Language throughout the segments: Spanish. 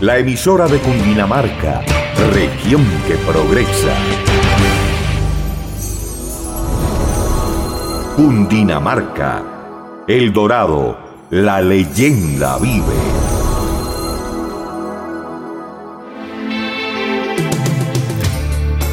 la emisora de Cundinamarca, región que progresa. Cundinamarca, El Dorado, la leyenda vive.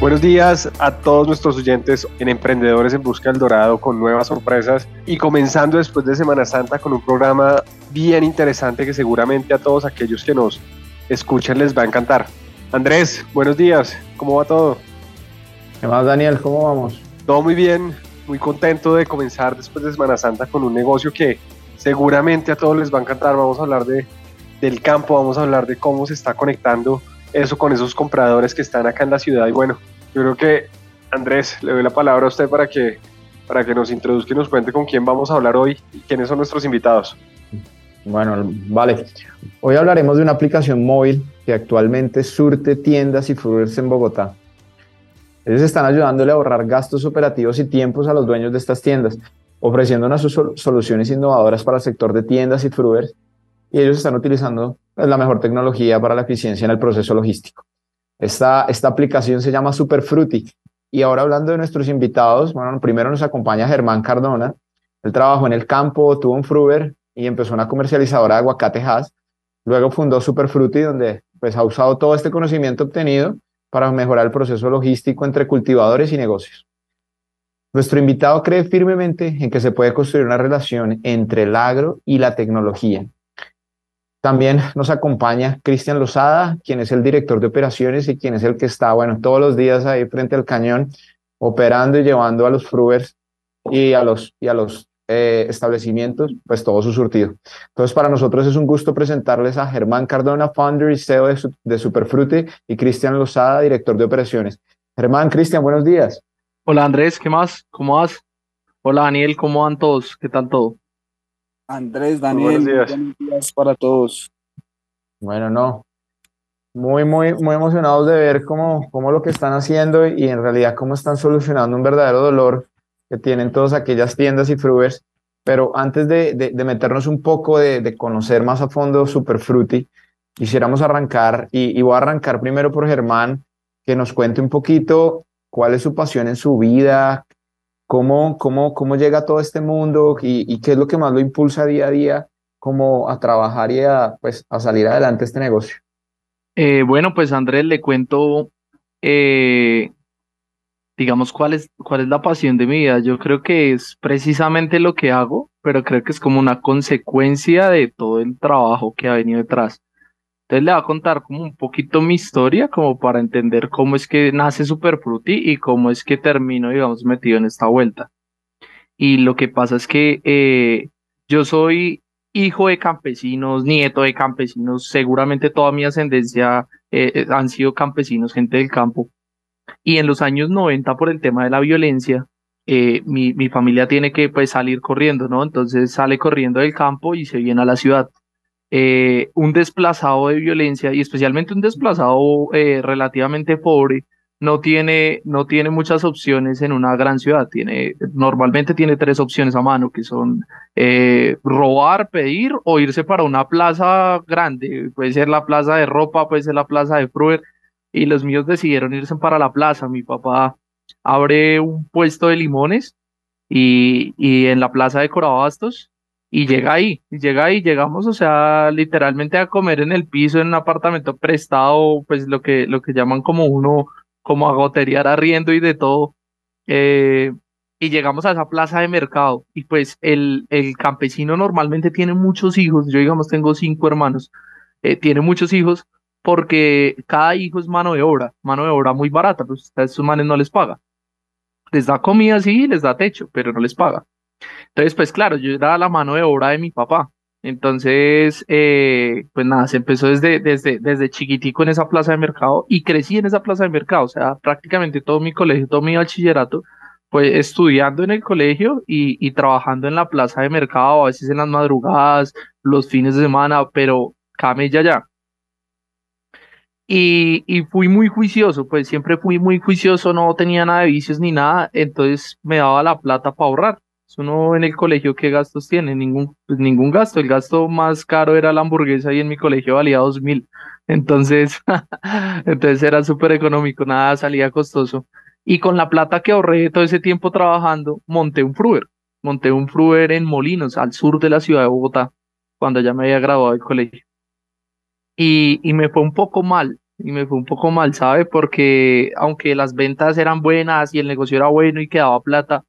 Buenos días a todos nuestros oyentes en Emprendedores en Busca del Dorado con nuevas sorpresas y comenzando después de Semana Santa con un programa bien interesante que seguramente a todos aquellos que nos escuchan les va a encantar. Andrés, buenos días, ¿cómo va todo? ¿Qué más Daniel? ¿Cómo vamos? Todo muy bien, muy contento de comenzar después de Semana Santa con un negocio que seguramente a todos les va a encantar. Vamos a hablar de, del campo, vamos a hablar de cómo se está conectando eso con esos compradores que están acá en la ciudad. Y bueno, yo creo que Andrés, le doy la palabra a usted para que, para que nos introduzca y nos cuente con quién vamos a hablar hoy y quiénes son nuestros invitados. Bueno, vale. Hoy hablaremos de una aplicación móvil que actualmente surte tiendas y frutas en Bogotá. Ellos están ayudándole a ahorrar gastos operativos y tiempos a los dueños de estas tiendas, ofreciendo unas soluciones innovadoras para el sector de tiendas y frutas y ellos están utilizando la mejor tecnología para la eficiencia en el proceso logístico. Esta, esta aplicación se llama Superfruity. Y ahora hablando de nuestros invitados, bueno, primero nos acompaña Germán Cardona. Él trabajó en el campo, tuvo un Fruber y empezó una comercializadora de aguacate Hass. Luego fundó Superfruity, donde pues, ha usado todo este conocimiento obtenido para mejorar el proceso logístico entre cultivadores y negocios. Nuestro invitado cree firmemente en que se puede construir una relación entre el agro y la tecnología también nos acompaña Cristian Lozada, quien es el director de operaciones y quien es el que está, bueno, todos los días ahí frente al cañón, operando y llevando a los fruers y a los, y a los eh, establecimientos, pues todo su surtido. Entonces, para nosotros es un gusto presentarles a Germán Cardona, founder y CEO de, de Superfrute, y Cristian Lozada, director de operaciones. Germán, Cristian, buenos días. Hola Andrés, ¿qué más? ¿Cómo vas? Hola Daniel, ¿cómo van todos? ¿Qué tal todo? Andrés, Daniel, buenos días. para todos. Bueno, no. Muy, muy, muy emocionados de ver cómo, cómo lo que están haciendo y en realidad cómo están solucionando un verdadero dolor que tienen todas aquellas tiendas y fruers. Pero antes de, de, meternos un poco, de, de, conocer más a fondo Superfruity, quisiéramos arrancar, y, y voy a arrancar primero por Germán, que nos cuente un poquito cuál es su pasión en su vida, cómo, cómo, cómo llega todo este mundo y, qué es lo que más lo impulsa día a día como a trabajar y a, pues, a salir adelante este negocio. Eh, bueno, pues Andrés, le cuento, eh, digamos, cuál es, cuál es la pasión de mi vida. Yo creo que es precisamente lo que hago, pero creo que es como una consecuencia de todo el trabajo que ha venido detrás. Entonces le voy a contar como un poquito mi historia, como para entender cómo es que nace Superfruity y cómo es que termino, digamos, metido en esta vuelta. Y lo que pasa es que eh, yo soy hijo de campesinos, nieto de campesinos, seguramente toda mi ascendencia eh, eh, han sido campesinos, gente del campo. Y en los años 90, por el tema de la violencia, mi, mi familia tiene que pues, salir corriendo, ¿no? Entonces sale corriendo del campo y se viene a la ciudad. Eh, un desplazado de violencia y especialmente un desplazado eh, relativamente pobre no tiene, no tiene muchas opciones en una gran ciudad. Tiene, normalmente tiene tres opciones a mano, que son eh, robar, pedir o irse para una plaza grande. Puede ser la plaza de ropa, puede ser la plaza de Fruer. Y los míos decidieron irse para la plaza. Mi papá abre un puesto de limones y, y en la plaza de Corabastos y llega ahí, llega ahí, llegamos, o sea, literalmente a comer en el piso en un apartamento prestado, pues lo que, lo que llaman como uno, como a goterear arriendo y de todo. Eh, y llegamos a esa plaza de mercado y pues el, el campesino normalmente tiene muchos hijos, yo digamos tengo cinco hermanos, eh, tiene muchos hijos porque cada hijo es mano de obra, mano de obra muy barata, pues a estos manes no les paga. Les da comida, sí, les da techo, pero no les paga. Entonces, pues claro, yo era la mano de obra de mi papá. Entonces, eh, pues nada, se empezó desde, desde, desde chiquitico en esa plaza de mercado y crecí en esa plaza de mercado. O sea, prácticamente todo mi colegio, todo mi bachillerato pues estudiando en el colegio y, y, trabajando en la plaza de mercado, a veces en las madrugadas, los fines de semana, pero camella ya. Y, y fui muy juicioso, pues siempre fui muy juicioso, no tenía nada de vicios ni nada, entonces me daba la plata para ahorrar. Uno en el colegio, ¿qué gastos tiene? Ningún, pues ningún gasto. El gasto más caro era la hamburguesa y en mi colegio valía dos mil. Entonces, entonces era súper económico, nada salía costoso. Y con la plata que ahorré todo ese tiempo trabajando, monté un fruer. Monté un fruer en Molinos, al sur de la ciudad de Bogotá, cuando ya me había graduado del colegio. Y, y me fue un poco mal, y me fue un poco mal, ¿sabe? Porque aunque las ventas eran buenas y el negocio era bueno y quedaba plata,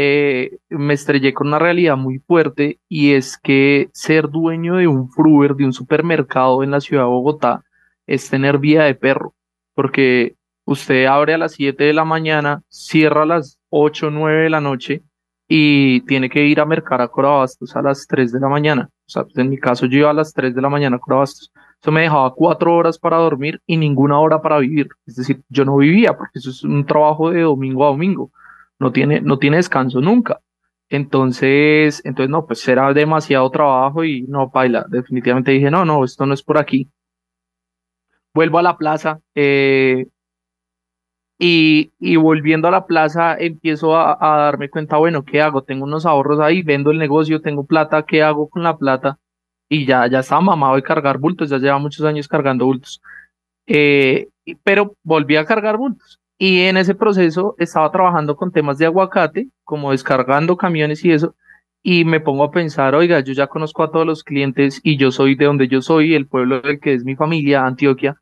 eh, me estrellé con una realidad muy fuerte y es que ser dueño de un fruer, de un supermercado en la ciudad de Bogotá, es tener vida de perro, porque Usted abre a las 7 de la mañana, cierra a las 8 o 9 de la noche y tiene que ir a mercar a Corabastos a las 3 de la mañana. O sea, pues, en mi caso yo iba a las 3 de la mañana a Corabastos. Eso me dejaba cuatro horas para dormir y ninguna hora para vivir. Es decir, yo no vivía porque eso es un trabajo de domingo a domingo. No tiene, no tiene descanso nunca. Entonces, entonces no, pues era demasiado trabajo y no, baila. Definitivamente dije, no, no, esto no es por aquí. Vuelvo a la plaza, eh, y, y, volviendo a la plaza, empiezo a, darme cuenta, bueno, ¿qué hago? Tengo unos ahorros ahí, vendo el negocio, tengo plata, ¿qué hago con la plata? Y ya, ya estaba mamado de cargar bultos, ya lleva muchos años cargando bultos. Eh, pero volví a cargar bultos. Y en ese proceso estaba trabajando con temas de aguacate, como descargando camiones y eso. Y me pongo a pensar, oiga, yo ya conozco a todos los clientes y yo soy de donde yo soy, el pueblo del que es mi familia, Antioquia.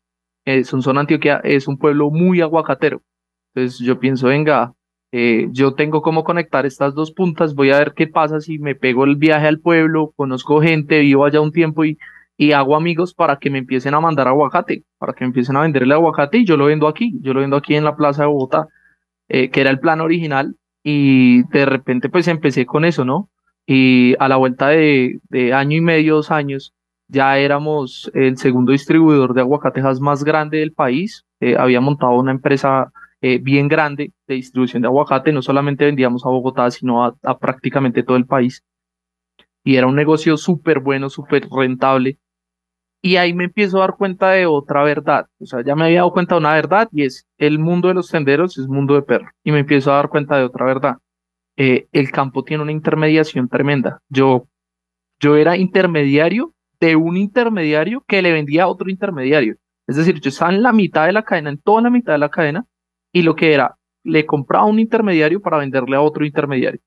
Eh, Sonson, Antioquia, es un pueblo muy aguacatero entonces yo pienso, venga, eh, yo tengo cómo conectar estas dos puntas, voy a ver qué pasa si me pego el viaje al pueblo, conozco gente, vivo allá un tiempo y, y hago amigos para que me empiecen a mandar aguacate, para que me empiecen a vender el aguacate y yo lo vendo aquí, yo lo vendo aquí en la Plaza de Bogotá, eh, que era el plan original y de repente pues empecé con eso, ¿no? Y a la vuelta de, año y medio, dos años, ya éramos el segundo distribuidor de aguacatejas más grande del país, eh, había montado una empresa eh, bien grande de distribución de aguacate. No solamente vendíamos a Bogotá, sino a, prácticamente todo el país. Y era un negocio súper bueno, súper rentable. Y ahí me empiezo a dar cuenta de otra verdad. O sea, ya me había dado cuenta de una verdad y es el mundo de los senderos es mundo de perro. Y me empiezo a dar cuenta de otra verdad. Eh, el campo tiene una intermediación tremenda. Yo, yo era intermediario de un intermediario que le vendía a otro intermediario. Es decir, yo estaba en la mitad de la cadena, en toda la mitad de la cadena, y lo que era, le compraba un intermediario para venderle a otro intermediario.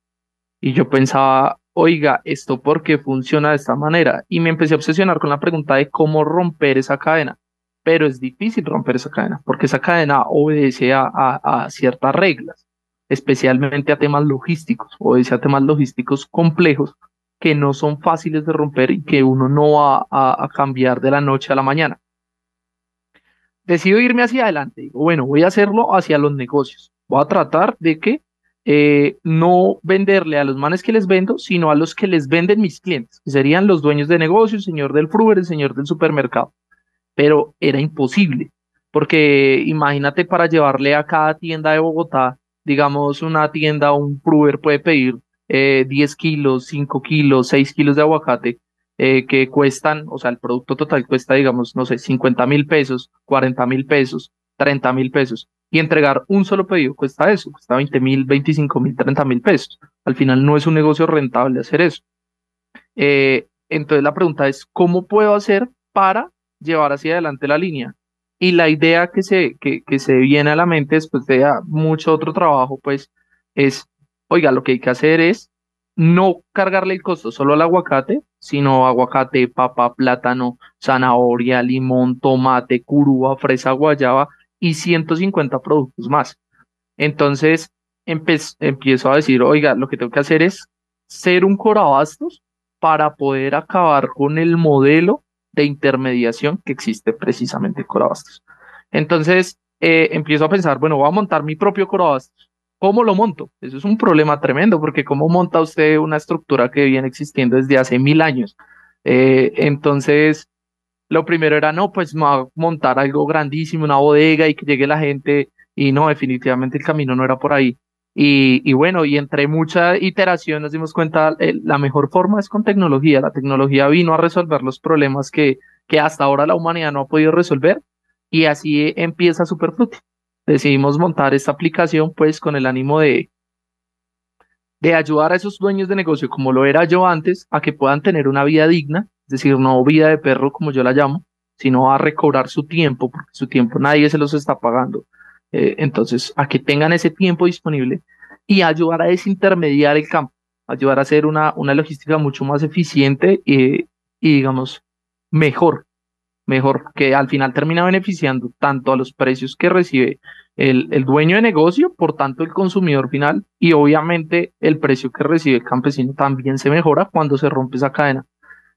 Y yo pensaba, oiga, ¿esto por qué funciona de esta manera? Y me empecé a obsesionar con la pregunta de cómo romper esa cadena. Pero es difícil romper esa cadena, porque esa cadena obedece a, a, ciertas reglas, especialmente a temas logísticos, obedece a temas logísticos complejos que no son fáciles de romper y que uno no va a cambiar de la noche a la mañana decido irme hacia adelante. Digo, bueno, voy a hacerlo hacia los negocios. Voy a tratar de que eh, no venderle a los manes que les vendo, sino a los que les venden mis clientes, que serían los dueños de negocios, el señor del fruver, el señor del supermercado. Pero era imposible, porque imagínate para llevarle a cada tienda de Bogotá, digamos, una tienda, un fruver puede pedir eh, 10 kilos, 5 kilos, 6 kilos de aguacate eh, que cuestan, o sea, el producto total cuesta, digamos, no sé, 50 mil pesos, 40 mil pesos, 30 mil pesos. Y entregar un solo pedido cuesta eso, cuesta 20 mil, 25 mil, 30 mil pesos. Al final no es un negocio rentable hacer eso. Eh, entonces la pregunta es, ¿cómo puedo hacer para llevar hacia adelante la línea? Y la idea que se, que, que se viene a la mente después de mucho otro trabajo, pues, es, oiga, lo que hay que hacer es no cargarle el costo solo al aguacate, sino aguacate, papa, plátano, zanahoria, limón, tomate, curúa, fresa, guayaba y 150 productos más. Entonces, empiezo a decir, oiga, lo que tengo que hacer es ser un corabastos para poder acabar con el modelo de intermediación que existe precisamente en corabastos. Entonces, eh, empiezo a pensar, bueno, voy a montar mi propio corabastos. ¿Cómo lo monto? Eso es un problema tremendo, porque ¿cómo monta usted una estructura que viene existiendo desde hace mil años? Eh, entonces, lo primero era, no, pues montar algo grandísimo, una bodega y que llegue la gente, y no, definitivamente el camino no era por ahí. Y, bueno, y entre mucha iteración nos dimos cuenta, eh, la mejor forma es con tecnología. La tecnología vino a resolver los problemas que, que hasta ahora la humanidad no ha podido resolver, y así empieza Superfruti. Decidimos montar esta aplicación pues con el ánimo de, de ayudar a esos dueños de negocio, como lo era yo antes, a que puedan tener una vida digna, decir, no vida de perro como yo la llamo, sino a recobrar su tiempo, porque su tiempo nadie se los está pagando. Eh, entonces, a que tengan ese tiempo disponible y ayudar a desintermediar el campo, ayudar a hacer una, una logística mucho más eficiente y, y digamos, mejor mejor, que al final termina beneficiando tanto a los precios que recibe el, el, dueño de negocio, por tanto el consumidor final, y obviamente el precio que recibe el campesino también se mejora cuando se rompe esa cadena.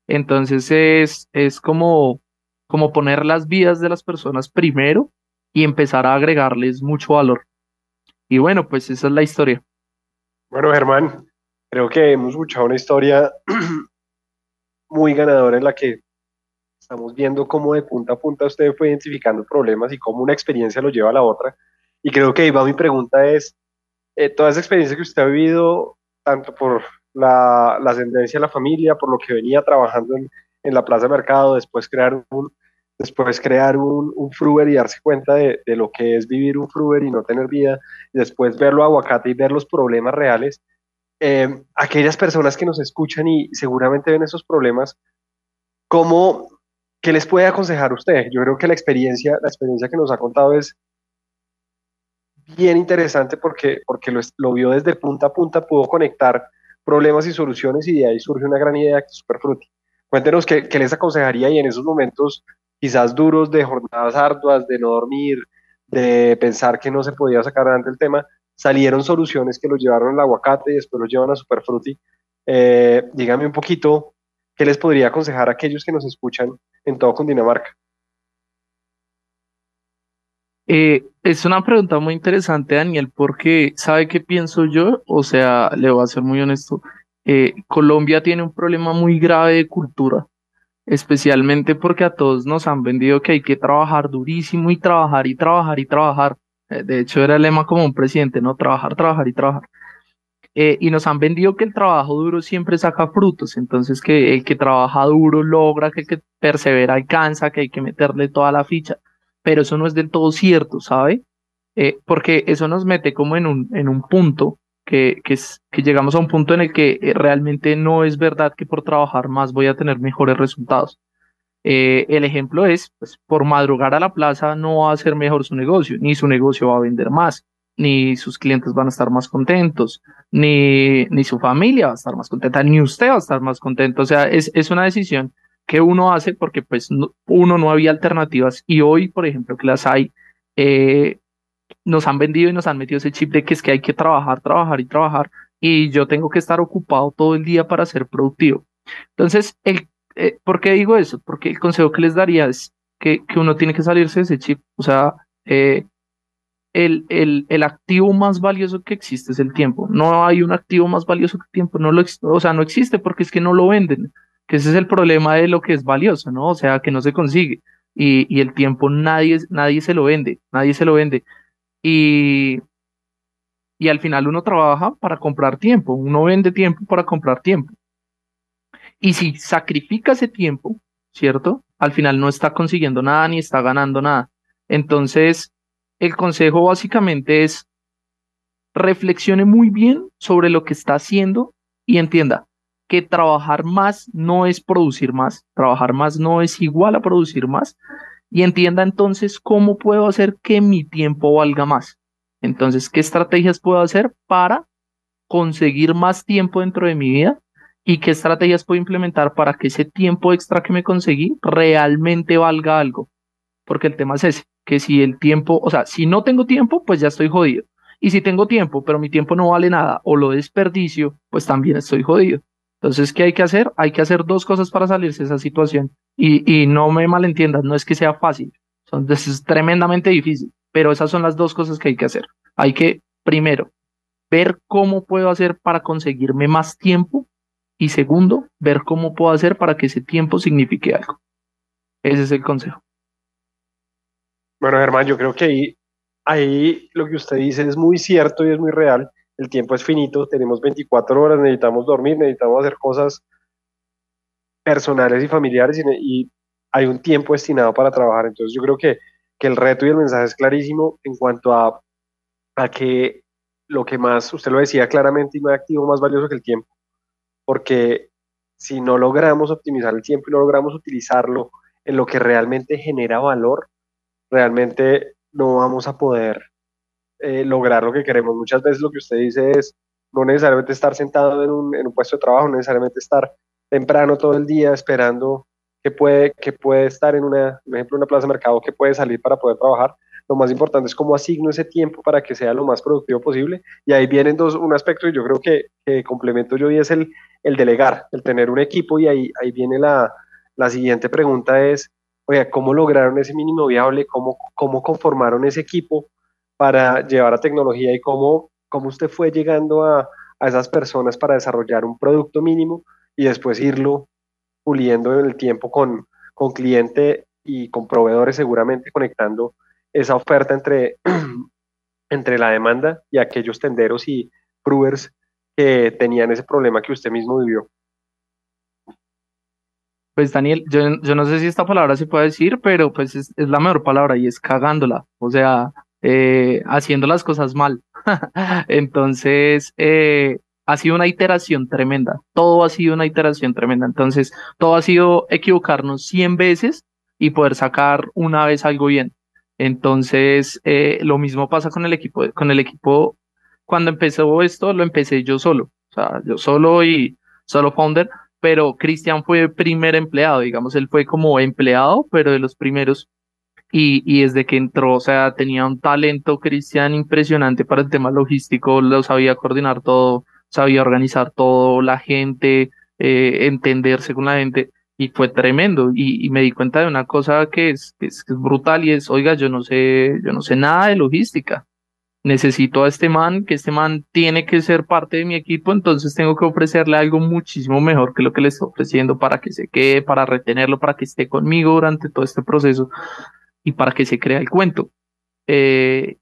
Entonces es, es como, como poner las vidas de las personas primero y empezar a agregarles mucho valor. Y bueno, pues esa es la historia. Bueno, Germán, creo que hemos escuchado una historia muy ganadora en la que Estamos viendo cómo de punta a punta usted fue identificando problemas y cómo una experiencia lo lleva a la otra. Y creo que ahí va mi pregunta es, eh, toda esa experiencia que usted ha vivido, tanto por la, la ascendencia de la familia, por lo que venía trabajando en, en la plaza de mercado, después crear un, después crear un, un Fruber y darse cuenta de, de, lo que es vivir un Fruber y no tener vida, después verlo aguacate y ver los problemas reales. Eh, aquellas personas que nos escuchan y seguramente ven esos problemas, ¿cómo, ¿Qué les puede aconsejar usted? Yo creo que la experiencia, la experiencia que nos ha contado es bien interesante porque, porque lo, vio desde punta a punta, pudo conectar problemas y soluciones y de ahí surge una gran idea que es Superfruti. Cuéntenos qué, les aconsejaría y en esos momentos quizás duros de jornadas arduas, de no dormir, de pensar que no se podía sacar adelante el tema, salieron soluciones que lo llevaron al aguacate y después lo llevan a Superfruti. Eh, dígame un poquito ¿qué les podría aconsejar a aquellos que nos escuchan en todo Cundinamarca? Eh, es una pregunta muy interesante, Daniel, porque ¿sabe qué pienso yo? O sea, le voy a ser muy honesto. Eh, Colombia tiene un problema muy grave de cultura, especialmente porque a todos nos han vendido que hay que trabajar durísimo y trabajar y trabajar y trabajar. Eh, de hecho, era el lema como un presidente, ¿no? Trabajar, trabajar y trabajar. Y nos han vendido que el trabajo duro siempre saca frutos, entonces que el que trabaja duro logra, que el que persevera alcanza, que hay que meterle toda la ficha, pero eso no es del todo cierto, ¿sabe? Eh, porque eso nos mete como en un, en un punto que, que, es, que llegamos a un punto en el que eh, realmente no es verdad que por trabajar más voy a tener mejores resultados. el ejemplo es, pues, por madrugar a la plaza no va a ser mejor su negocio, ni su negocio va a vender más ni sus clientes van a estar más contentos, ni, ni su familia va a estar más contenta, ni usted va a estar más contento. O sea, es, es una decisión que uno hace porque pues uno no había alternativas y hoy, por ejemplo, que las hay, eh, nos han vendido y nos han metido ese chip de que es que hay que trabajar, trabajar y trabajar y yo tengo que estar ocupado todo el día para ser productivo. Entonces, el, eh, ¿por qué digo eso? Porque el consejo que les daría es que, que uno tiene que salirse de ese chip. O sea, eh, el, el, el, activo más valioso que existe es el tiempo. No hay un activo más valioso que el tiempo. No lo, o sea, no existe porque es que no lo venden. Que ese es el problema de lo que es valioso, ¿no? O sea, que no se consigue. Y, y el tiempo nadie, nadie se lo vende. Nadie se lo vende. Y, y al final uno trabaja para comprar tiempo. Uno vende tiempo para comprar tiempo. Y si sacrifica ese tiempo, ¿cierto? Al final no está consiguiendo nada ni está ganando nada. Entonces, el consejo básicamente es reflexione muy bien sobre lo que está haciendo y entienda que trabajar más no es producir más, trabajar más no es igual a producir más y entienda entonces cómo puedo hacer que mi tiempo valga más. Entonces, ¿qué estrategias puedo hacer para conseguir más tiempo dentro de mi vida? ¿Y qué estrategias puedo implementar para que ese tiempo extra que me conseguí realmente valga algo? Porque el tema es ese que si el tiempo, o sea, si no tengo tiempo, pues ya estoy jodido. Y si tengo tiempo, pero mi tiempo no vale nada o lo desperdicio, pues también estoy jodido. Entonces, ¿qué hay que hacer? Hay que hacer dos cosas para salirse de esa situación. Y, y no me malentiendas, no es que sea fácil, son, es tremendamente difícil, pero esas son las dos cosas que hay que hacer. Hay que, primero, ver cómo puedo hacer para conseguirme más tiempo y segundo, ver cómo puedo hacer para que ese tiempo signifique algo. Ese es el consejo. Bueno, Germán, yo creo que ahí, ahí lo que usted dice es muy cierto y es muy real. El tiempo es finito, tenemos 24 horas, necesitamos dormir, necesitamos hacer cosas personales y familiares y, hay un tiempo destinado para trabajar. Entonces yo creo que, que el reto y el mensaje es clarísimo en cuanto a, a que lo que más, usted lo decía claramente, y no hay activo más valioso que el tiempo porque si no logramos optimizar el tiempo y no logramos utilizarlo en lo que realmente genera valor, realmente no vamos a poder eh, lograr lo que queremos. Muchas veces lo que usted dice es no necesariamente estar sentado en un, puesto de trabajo, no necesariamente estar temprano todo el día esperando que puede, que puede estar en una, ejemplo, una plaza de mercado que puede salir para poder trabajar, lo más importante es cómo asigno ese tiempo para que sea lo más productivo posible. Y ahí vienen dos, un aspecto y yo creo que, que complemento yo y es el, el delegar, el tener un equipo y ahí, ahí viene la, la siguiente pregunta es, oye, ¿cómo lograron ese mínimo viable? ¿Cómo, cómo conformaron ese equipo para llevar a tecnología y cómo, cómo usted fue llegando a, a esas personas para desarrollar un producto mínimo y después irlo puliendo en el tiempo con, con cliente y con proveedores seguramente conectando esa oferta entre, entre la demanda y aquellos tenderos y brewers que tenían ese problema que usted mismo vivió. Pues Daniel, yo, yo no sé si esta palabra se puede decir, pero pues es, la mejor palabra y es cagándola, o sea, eh, haciendo las cosas mal. Entonces, eh, ha sido una iteración tremenda, todo ha sido una iteración tremenda. Entonces, todo ha sido equivocarnos 100 veces y poder sacar una vez algo bien. Entonces, eh, lo mismo pasa con el equipo. Con el equipo, cuando empezó esto, lo empecé yo solo. O sea, yo solo y solo founder, pero Cristian fue primer empleado, digamos, él fue como empleado, pero de los primeros. Y, y desde que entró, o sea, tenía un talento Cristian impresionante para el tema logístico, lo sabía coordinar todo, sabía organizar todo, la gente, eh, entenderse con la gente y fue tremendo y, me di cuenta de una cosa que es, es, brutal y es, oiga, yo no sé, yo no sé nada de logística. Necesito a este man, que este man tiene que ser parte de mi equipo, entonces tengo que ofrecerle algo muchísimo mejor que lo que le estoy ofreciendo para que se quede, para retenerlo, para que esté conmigo durante todo este proceso y para que se crea el cuento. Eh,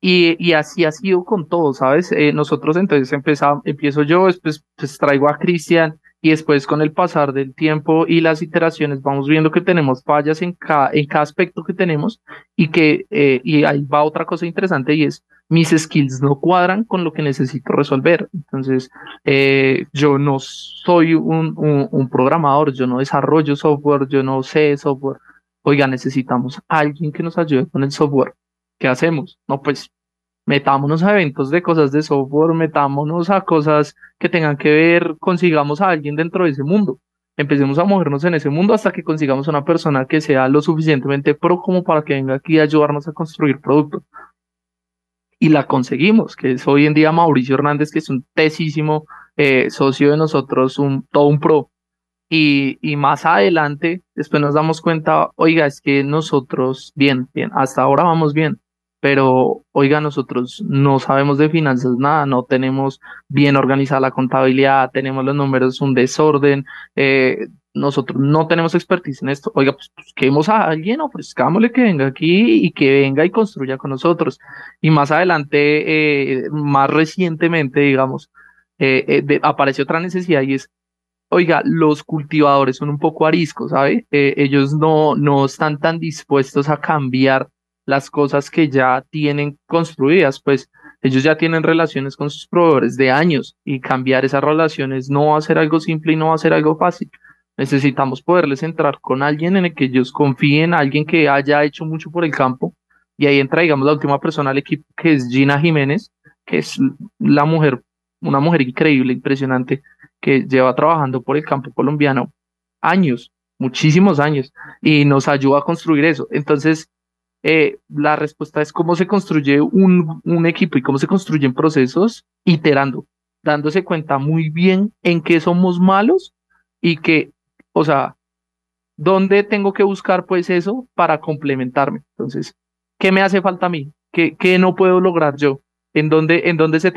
y, y, así ha sido con todo, ¿sabes? Eh, nosotros entonces empezamos, empiezo yo, después pues, traigo a Cristian, y después con el pasar del tiempo y las iteraciones vamos viendo que tenemos fallas en cada, en cada aspecto que tenemos y que eh, y ahí va otra cosa interesante y es mis skills no cuadran con lo que necesito resolver. Entonces, eh, yo no soy un, un, un, programador, yo no desarrollo software, yo no sé software. Oiga, necesitamos alguien que nos ayude con el software. ¿Qué hacemos? No, pues metámonos a eventos de cosas de software, metámonos a cosas que tengan que ver, consigamos a alguien dentro de ese mundo. Empecemos a movernos en ese mundo hasta que consigamos una persona que sea lo suficientemente pro como para que venga aquí a ayudarnos a construir productos. Y la conseguimos, que es hoy en día Mauricio Hernández, que es un tesísimo eh, socio de nosotros, un, todo un pro. Y, y más adelante, después nos damos cuenta, oiga, es que nosotros, bien, bien, hasta ahora vamos bien, pero oiga, nosotros no sabemos de finanzas nada, no tenemos bien organizada la contabilidad, tenemos los números un desorden, eh, nosotros no tenemos expertise en esto. Oiga, pues busquemos a alguien, ofrezcámosle que venga aquí y que venga y construya con nosotros. Y más adelante, eh, más recientemente, digamos, eh, apareció otra necesidad y es oiga, los cultivadores son un poco ariscos, ¿sabe? ellos no, no están tan dispuestos a cambiar las cosas que ya tienen construidas, pues ellos ya tienen relaciones con sus proveedores de años y cambiar esas relaciones no va a ser algo simple y no va a ser algo fácil. Necesitamos poderles entrar con alguien en el que ellos confíen, alguien que haya hecho mucho por el campo. Y ahí entra, digamos, la última persona al equipo, que es Gina Jiménez, que es la mujer, una mujer increíble, impresionante, que lleva trabajando por el campo colombiano años, muchísimos años, y nos ayuda a construir eso. Entonces, eh, la respuesta es cómo se construye un, un equipo y cómo se construyen procesos iterando, dándose cuenta muy bien en qué somos malos y que, o sea, dónde tengo que buscar pues eso para complementarme. Entonces, ¿qué me hace falta a mí? ¿Qué, qué no puedo lograr yo? ¿En dónde, en, dónde se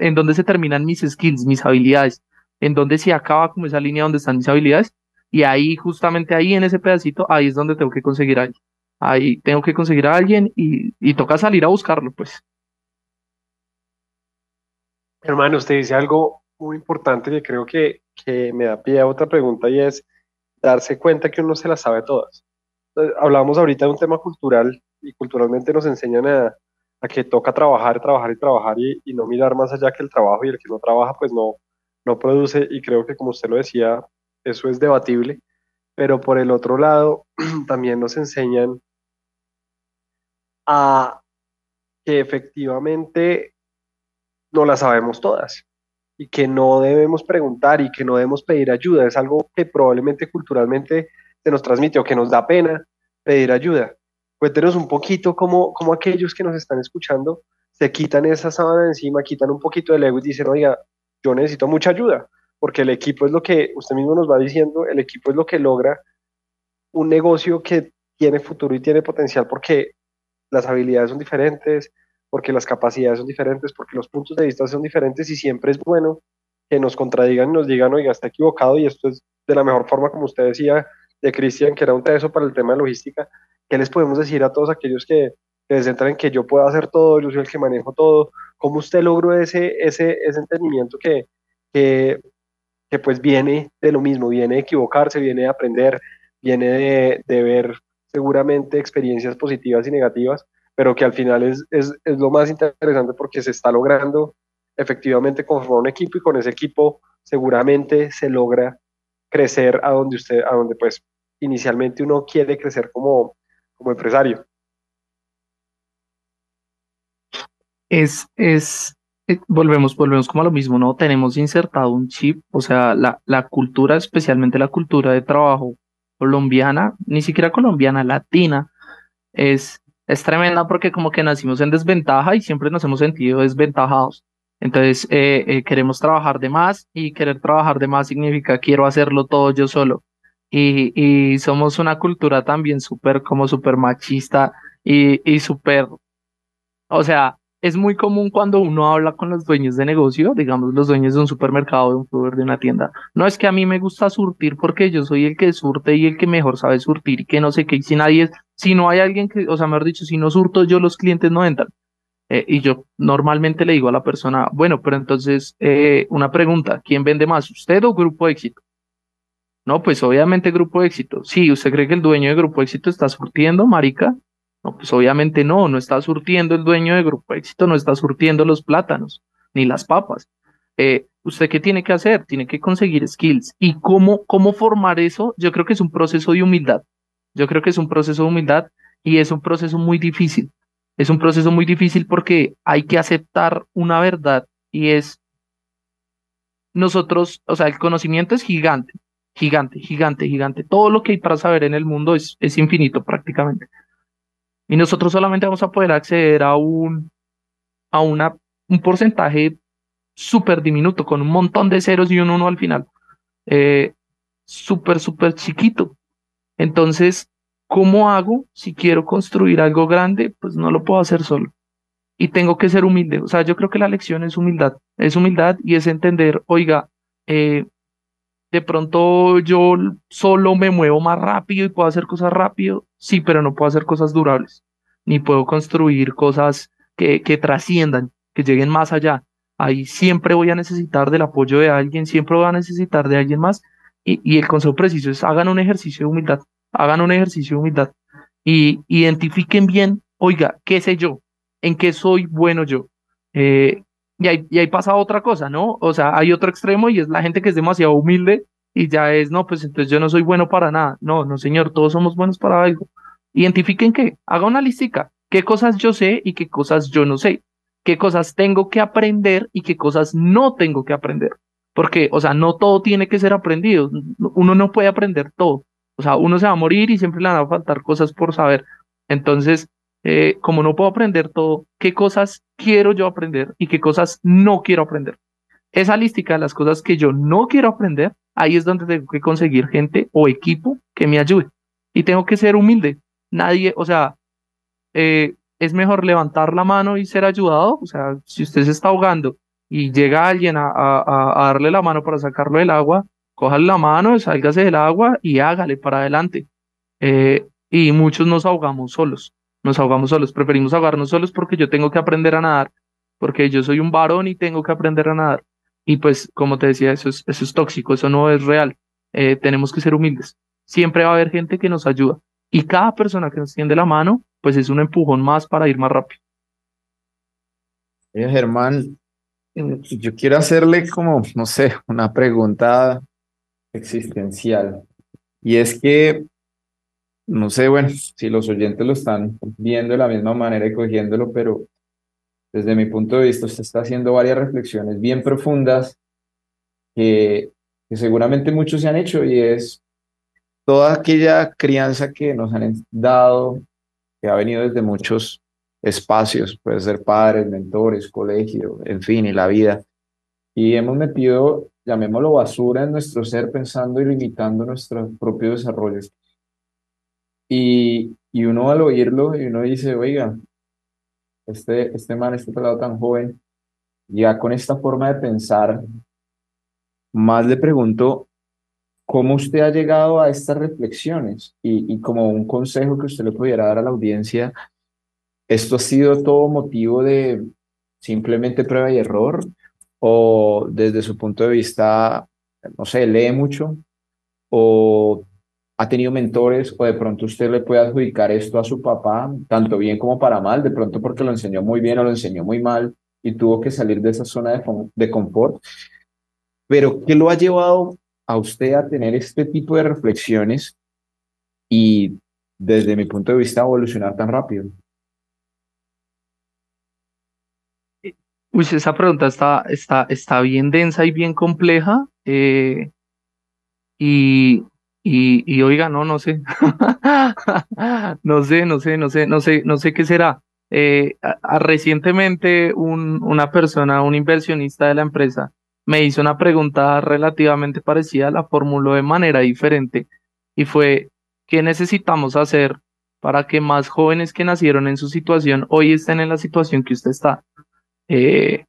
¿En dónde se terminan mis skills, mis habilidades? ¿En dónde se acaba como esa línea donde están mis habilidades? Y ahí, justamente ahí en ese pedacito, ahí es donde tengo que conseguir a alguien. Ahí tengo que conseguir a alguien y, y toca salir a buscarlo, pues. Hermano, usted dice algo muy importante que creo que, que me da pie a otra pregunta y es darse cuenta que uno se las sabe todas. hablábamos ahorita de un tema cultural y culturalmente nos enseñan a, a que toca trabajar, trabajar y trabajar y, no mirar más allá que el trabajo y el que no trabaja pues no, no produce y creo que como usted lo decía, eso es debatible, pero por el otro lado también nos enseñan a que efectivamente no las sabemos todas y que no debemos preguntar y que no debemos pedir ayuda. Es algo que probablemente culturalmente se nos transmite o que nos da pena pedir ayuda. Cuéntenos un poquito cómo, aquellos que nos están escuchando se quitan esa sábana encima, quitan un poquito del ego y dicen, oiga, yo necesito mucha ayuda, porque el equipo es lo que, usted mismo nos va diciendo, el equipo es lo que logra un negocio que tiene futuro y tiene potencial porque las habilidades son diferentes, porque las capacidades son diferentes, porque los puntos de vista son diferentes y siempre es bueno que nos contradigan y nos digan, oiga, está equivocado y esto es de la mejor forma, como usted decía, de Cristian, que era un teso para el tema de logística. ¿Qué les podemos decir a todos aquellos que, que se centran en que yo puedo hacer todo, yo soy el que manejo todo? ¿Cómo usted logró ese, ese, ese entendimiento que, que, que pues viene de lo mismo, viene de equivocarse, viene de aprender, viene de, de ver seguramente experiencias positivas y negativas, pero que al final es, es, es, lo más interesante porque se está logrando efectivamente conformar un equipo y con ese equipo seguramente se logra crecer a donde usted, a donde pues inicialmente uno quiere crecer como, como empresario. Es, es, eh, volvemos, volvemos como a lo mismo, ¿no? Tenemos insertado un chip, o sea, la, la cultura, especialmente la cultura de trabajo colombiana, ni siquiera colombiana, latina, es, es tremenda porque como que nacimos en desventaja y siempre nos hemos sentido desventajados. Entonces eh, eh, queremos trabajar de más y querer trabajar de más significa quiero hacerlo todo yo solo. Y, y somos una cultura también súper como súper machista y, y súper, o sea, es muy común cuando uno habla con los dueños de negocio, digamos los dueños de un supermercado, de un fruver, de una tienda. No es que a mí me gusta surtir porque yo soy el que surte y el que mejor sabe surtir y que no sé qué. Y si nadie, si no hay alguien que, o sea, mejor dicho, si no surto yo, los clientes no entran. Eh, y yo normalmente le digo a la persona, bueno, pero entonces, eh, una pregunta, ¿quién vende más, usted o Grupo Éxito? No, pues obviamente Grupo Éxito. Sí, ¿usted cree que el dueño de Grupo Éxito está surtiendo, marica? No, pues obviamente no, no está surtiendo el dueño de Grupo Éxito, no está surtiendo los plátanos, ni las papas. Eh, ¿Usted qué tiene que hacer? Tiene que conseguir skills. ¿Y cómo, cómo formar eso? Yo creo que es un proceso de humildad. Yo creo que es un proceso de humildad y es un proceso muy difícil. Es un proceso muy difícil porque hay que aceptar una verdad y es nosotros, o sea, el conocimiento es gigante, gigante, gigante, gigante. Todo lo que hay para saber en el mundo es, es infinito prácticamente. Y nosotros solamente vamos a poder acceder a un, a una, un porcentaje súper diminuto, con un montón de ceros y un uno al final. Eh, súper, súper chiquito. Entonces, ¿cómo hago si quiero construir algo grande? Pues no lo puedo hacer solo. Y tengo que ser humilde. O sea, yo creo que la lección es humildad. Es humildad y es entender, oiga, eh, de pronto yo solo me muevo más rápido y puedo hacer cosas rápido, sí, pero no puedo hacer cosas durables, ni puedo construir cosas que, que trasciendan, que lleguen más allá. Ahí siempre voy a necesitar del apoyo de alguien, siempre voy a necesitar de alguien más. Y, y el consejo preciso es hagan un ejercicio de humildad, hagan un ejercicio de humildad y identifiquen bien, oiga, ¿qué sé yo? ¿En qué soy bueno yo? Eh, y ahí, y ahí pasa otra cosa, ¿no? O sea, hay otro extremo y es la gente que es demasiado humilde y ya es, no, pues entonces yo no soy bueno para nada. No, no, señor, todos somos buenos para algo. Identifiquen qué, haga una listica, qué cosas yo sé y qué cosas yo no sé, qué cosas tengo que aprender y qué cosas no tengo que aprender. Porque, o sea, no todo tiene que ser aprendido, uno no puede aprender todo. O sea, uno se va a morir y siempre le van a faltar cosas por saber. Entonces, eh, como no puedo aprender todo, qué cosas quiero yo aprender y qué cosas no quiero aprender. Esa lística las cosas que yo no quiero aprender, ahí es donde tengo que conseguir gente o equipo que me ayude. Y tengo que ser humilde. Nadie, o sea, eh, es mejor levantar la mano y ser ayudado. O sea, si usted se está ahogando y llega alguien a, darle la mano para sacarlo del agua, cójale la mano, sálgase del agua y hágale para adelante. Eh, y muchos nos ahogamos solos, nos ahogamos solos, preferimos ahogarnos solos porque yo tengo que aprender a nadar, porque yo soy un varón y tengo que aprender a nadar. Y pues, como te decía, eso es, eso es tóxico, eso no es real. Eh, tenemos que ser humildes. Siempre va a haber gente que nos ayuda. Y cada persona que nos tiende la mano, pues es un empujón más para ir más rápido. Germán, yo quiero hacerle como, no sé, una pregunta existencial. Y es que, no sé, bueno, si los oyentes lo están viendo de la misma manera y cogiéndolo, pero desde mi punto de vista usted está haciendo varias reflexiones bien profundas que, que seguramente muchos se han hecho y es toda aquella crianza que nos han dado, que ha venido desde muchos espacios, puede ser padres, mentores, colegio, en fin, y la vida. Y hemos metido, llamémoslo basura en nuestro ser, pensando y limitando nuestro propio desarrollo. Y, y uno al oírlo, y uno dice, oiga, este, este man, este pelado tan joven, ya con esta forma de pensar, más le pregunto, ¿cómo usted ha llegado a estas reflexiones? Y, y como un consejo que usted le pudiera dar a la audiencia, ¿Esto ha sido todo motivo de simplemente prueba y error? ¿O desde su punto de vista, no sé, lee mucho? ¿O ha tenido mentores? ¿O de pronto usted le puede adjudicar esto a su papá, tanto bien como para mal? De pronto porque lo enseñó muy bien o lo enseñó muy mal y tuvo que salir de esa zona de, de confort. Pero, ¿qué lo ha llevado a usted a tener este tipo de reflexiones y desde mi punto de vista evolucionar tan rápido? Uy, esa pregunta está, está, está bien densa y bien compleja. Eh, y, y, y, oiga, no, no sé. no sé, no sé, no sé, no sé, no sé qué será. Eh, recientemente un, una persona, un inversionista de la empresa, me hizo una pregunta relativamente parecida, la formuló de manera diferente y fue, ¿qué necesitamos hacer para que más jóvenes que nacieron en su situación hoy estén en la situación que usted está? Eh,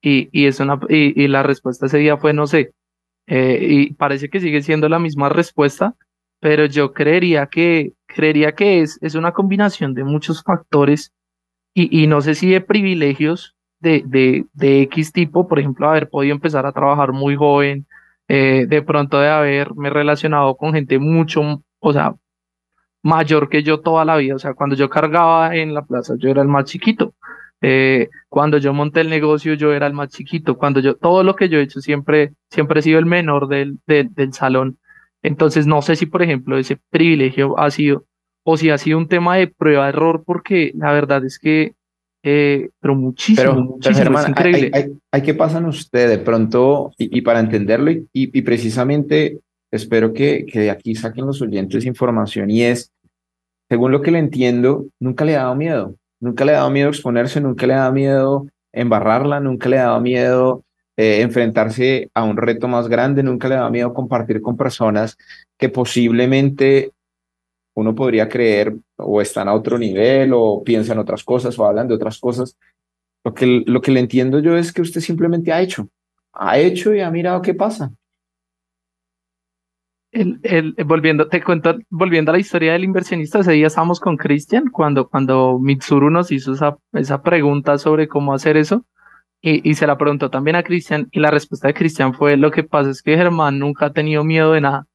y, y, es una, y, y, la respuesta ese día fue no sé. Eh, y parece que sigue siendo la misma respuesta, pero yo creería que, creería que es, es una combinación de muchos factores y, y no sé si de privilegios de, de, de X tipo, por ejemplo, haber podido empezar a trabajar muy joven, eh, de pronto de haberme relacionado con gente mucho, o sea, mayor que yo toda la vida. O sea, cuando yo cargaba en la plaza, yo era el más chiquito. Eh, cuando yo monté el negocio, yo era el más chiquito. Cuando yo, todo lo que yo he hecho siempre, siempre he sido el menor del, del, salón. Entonces, no sé si, por ejemplo, ese privilegio ha sido, o si ha sido un tema de prueba-error, porque la verdad es que, eh, pero muchísimo, muchísimo, es increíble. Hay, hay, que pasar usted de pronto, y, para entenderlo, y, y, precisamente espero que, que de aquí saquen los oyentes información, y es, según lo que le entiendo, nunca le ha dado miedo Nunca le ha dado miedo exponerse, nunca le ha dado miedo embarrarla, nunca le ha dado miedo eh, enfrentarse a un reto más grande, nunca le ha dado miedo compartir con personas que posiblemente uno podría creer o están a otro nivel o piensan otras cosas o hablan de otras cosas. Lo que, lo que le entiendo yo es que usted simplemente ha hecho, ha hecho y ha mirado qué pasa. El, volviendo, te cuento, volviendo a la historia del inversionista, ese día estábamos con Cristian cuando, cuando Mitsuru nos hizo esa, esa pregunta sobre cómo hacer eso y, y se la preguntó también a Cristian y la respuesta de Cristian fue lo que pasa es que Germán nunca ha tenido miedo de nada,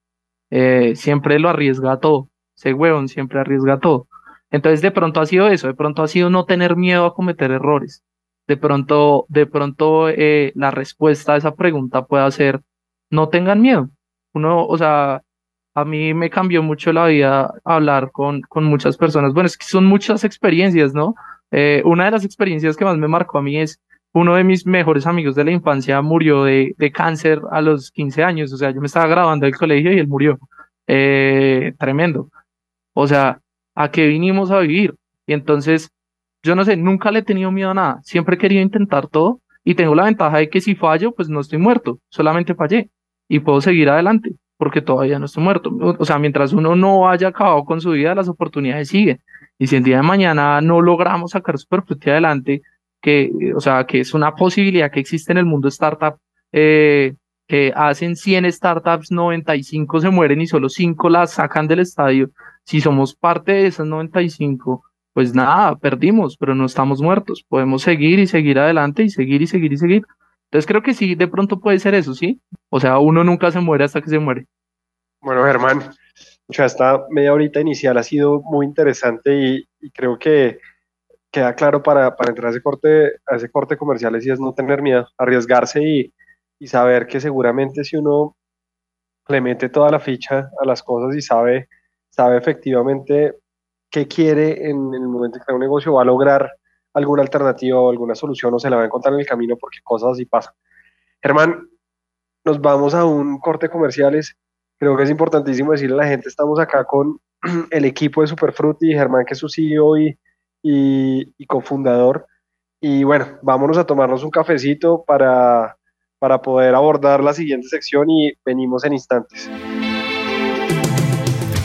eh, siempre lo arriesga todo, ese huevón siempre arriesga todo. Entonces de pronto ha sido eso, de pronto ha sido no tener miedo a cometer errores. De pronto, de pronto eh, la respuesta a esa pregunta puede ser no tengan miedo uno, o sea, a mí me cambió mucho la vida hablar con, con muchas personas. Bueno, es que son muchas experiencias, ¿no? Eh, una de las experiencias que más me marcó a mí es uno de mis mejores amigos de la infancia murió de, de cáncer a los 15 años. O sea, yo me estaba grabando del colegio y él murió. Eh, tremendo. O sea, ¿a qué vinimos a vivir? Y entonces, yo no sé, nunca le he tenido miedo a nada, siempre he querido intentar todo y tengo la ventaja de que si fallo, pues no estoy muerto, solamente fallé y puedo seguir adelante porque todavía no estoy muerto. O sea, mientras uno no haya acabado con su vida, las oportunidades siguen. Y si el día de mañana no logramos sacar Superfruti adelante, que, o sea, que es una posibilidad que existe en el mundo startup, eh, que hacen 100 startups, 95 se mueren y solo 5 las sacan del estadio. Si somos parte de esas 95, pues nada, perdimos, pero no estamos muertos. Podemos seguir y seguir adelante y seguir y seguir y seguir. Entonces creo que sí, de pronto puede ser eso, ¿sí? O sea, uno nunca se muere hasta que se muere. Bueno, Germán, ya esta media horita inicial ha sido muy interesante y, creo que queda claro para, entrar a ese corte, a ese corte comercial y es no tener miedo, arriesgarse y, y saber que seguramente si uno le mete toda la ficha a las cosas y sabe, sabe efectivamente qué quiere en, el momento que crea un negocio, va a lograr alguna alternativa o alguna solución o se la va a encontrar en el camino porque cosas así pasan. Germán, nos vamos a un corte comerciales. Creo que es importantísimo decirle a la gente, estamos acá con el equipo de Superfruity, Germán que es su CEO y, y, y cofundador. Y bueno, vámonos a tomarnos un cafecito para para poder abordar la siguiente sección y venimos en instantes.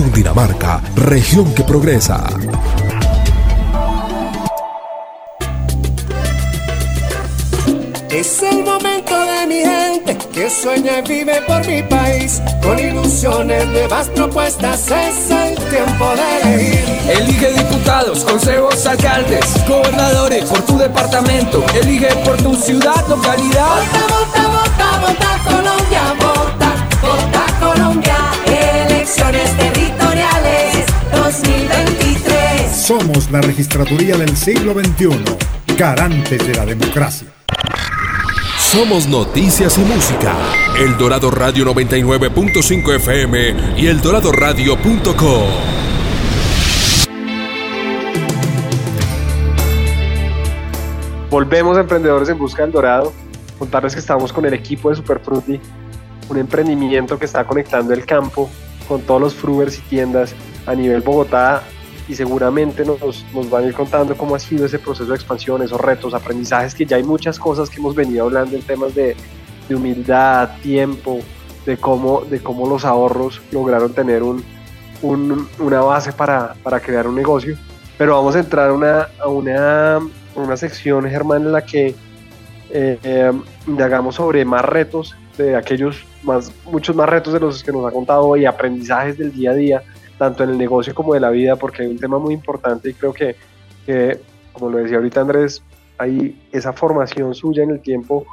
Cundinamarca, región que progresa. Es el momento de mi gente que sueña y vive por mi país. Con ilusiones, nuevas propuestas, es el tiempo de elegir. Elige diputados, consejos, alcaldes, gobernadores por tu departamento. Elige por tu ciudad, localidad. Vota, vota, vota, vota Colombia, vota, vota Colombia. Elecciones territoriales 2023. Somos la registraduría del siglo XXI, garantes de la democracia. Somos noticias y música. El Dorado Radio 99.5 FM y el eldoradoradio.com. Volvemos a Emprendedores en Busca del Dorado. Contarles que estamos con el equipo de Superfruti, un emprendimiento que está conectando el campo con todos los frugers y tiendas a nivel Bogotá y seguramente nos, nos, van a ir contando cómo ha sido ese proceso de expansión, esos retos, aprendizajes, que ya hay muchas cosas que hemos venido hablando en temas de, de humildad, tiempo, de cómo, de cómo los ahorros lograron tener un, un, una base para, para, crear un negocio. Pero vamos a entrar una, a una, una sección, Germán, en la que eh, eh, indagamos sobre más retos, de aquellos más, muchos más retos de los que nos ha contado hoy, aprendizajes del día a día tanto en el negocio como de la vida, porque hay un tema muy importante y creo que, como lo decía ahorita Andrés, hay esa formación suya en el tiempo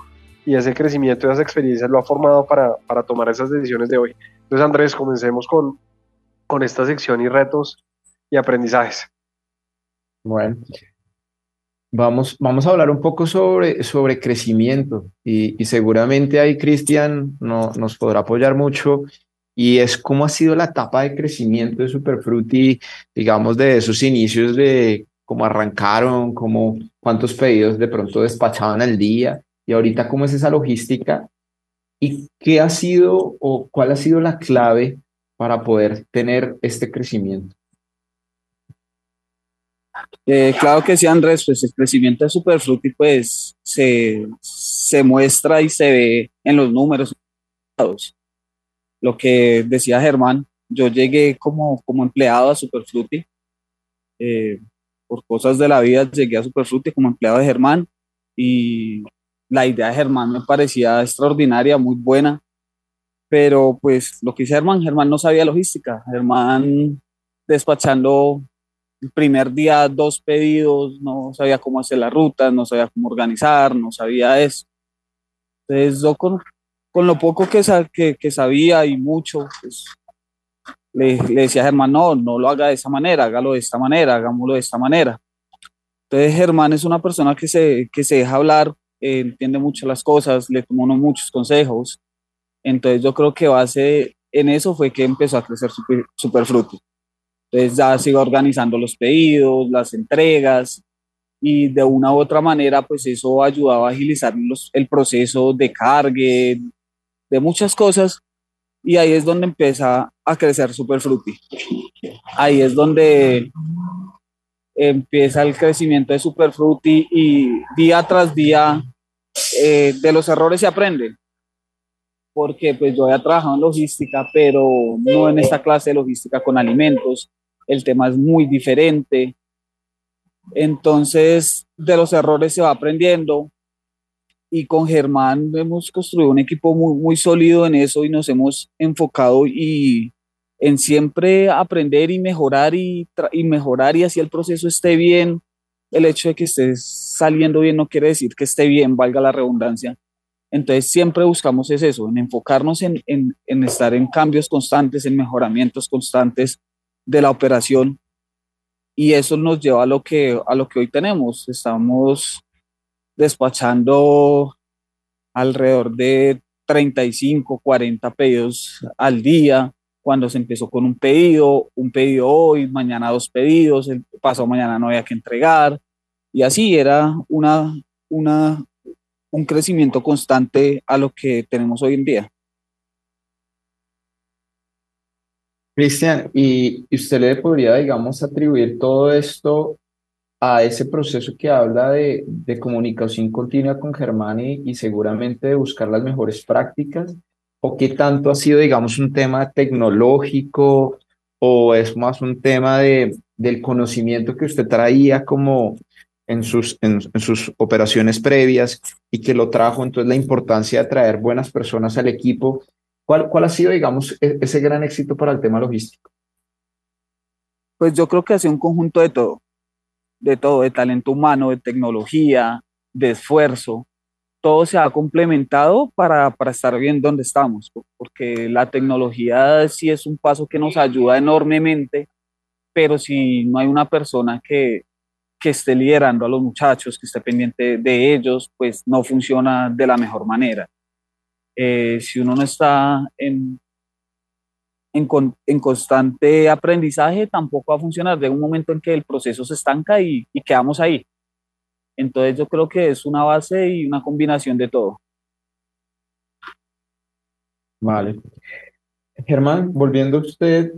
y ese crecimiento y esas experiencias lo ha formado para, para tomar esas decisiones de hoy. Entonces, Andrés, comencemos con, con esta sección y retos y aprendizajes. Bueno, vamos, vamos a hablar un poco sobre, sobre crecimiento y, y seguramente ahí Cristian no, nos podrá apoyar mucho y es cómo ha sido la etapa de crecimiento de Superfruity, digamos, de esos inicios de cómo arrancaron, cómo, cuántos pedidos de pronto despachaban al día y ahorita cómo es esa logística y qué ha sido o cuál ha sido la clave para poder tener este crecimiento. Eh, claro que sí, Andrés, pues el crecimiento de Superfruity pues se, se muestra y se ve en los números lo que decía Germán, yo llegué como, como empleado a Superfruti. Eh, por cosas de la vida llegué a Superfruti como empleado de Germán y la idea de Germán me parecía extraordinaria, muy buena, pero pues lo que hice Germán, Germán no sabía logística, Germán despachando el primer día dos pedidos, no sabía cómo hacer la ruta, no sabía cómo organizar, no sabía eso. Entonces yo con, con lo poco que, que, que sabía y mucho, pues, le, le decía a Germán, no, no lo haga de esa manera, hágalo de esta manera, hagámoslo de esta manera. Entonces Germán es una persona que se, que se deja hablar, eh, entiende mucho las cosas, le tomó muchos consejos. Entonces yo creo que base en eso fue que empezó a crecer Super, Superfruti. Entonces ya sigo organizando los pedidos, las entregas y de una u otra manera pues eso ayudaba a agilizar los, el proceso de cargue, de muchas cosas y ahí es donde empieza a crecer Superfruti. Ahí es donde empieza el crecimiento de Superfruti y día tras día eh, de los errores se aprende. Porque pues yo había trabajado en logística, pero no en esta clase de logística con alimentos. El tema es muy diferente. Entonces, de los errores se va aprendiendo. Y con Germán hemos construido un equipo muy, muy sólido en eso y nos hemos enfocado y en siempre aprender y mejorar y, y mejorar y así el proceso esté bien. El hecho de que esté saliendo bien no quiere decir que esté bien, valga la redundancia. Entonces siempre buscamos es eso, en enfocarnos en, en, en estar en cambios constantes, en mejoramientos constantes de la operación y eso nos lleva a lo que, a lo que hoy tenemos. Estamos despachando alrededor de 35, 40 pedidos al día, cuando se empezó con un pedido, un pedido hoy, mañana dos pedidos, pasado mañana no había que entregar, y así era una, una, un crecimiento constante a lo que tenemos hoy en día. Cristian, ¿y usted le podría, digamos, atribuir todo esto a ese proceso que habla de, de comunicación continua con Germán y, seguramente de buscar las mejores prácticas? o qué tanto ha sido, digamos, un tema tecnológico o es más un tema de, del conocimiento que usted traía como en sus, en, sus operaciones previas y que lo trajo, entonces la importancia de traer buenas personas al equipo. ¿Cuál, cuál ha sido, digamos, e, ese gran éxito para el tema logístico? Pues yo creo que ha sido un conjunto de todo, de todo, de talento humano, de tecnología, de esfuerzo, todo se ha complementado para, para estar bien donde estamos, porque la tecnología sí es un paso que nos ayuda enormemente, pero si no hay una persona que, que esté liderando a los muchachos, que esté pendiente de ellos, pues no funciona de la mejor manera. Eh, si uno no está en, en, en, constante aprendizaje, tampoco va a funcionar. De un momento en que el proceso se estanca y, y quedamos ahí. Entonces yo creo que es una base y una combinación de todo. Vale. Germán, volviendo a usted,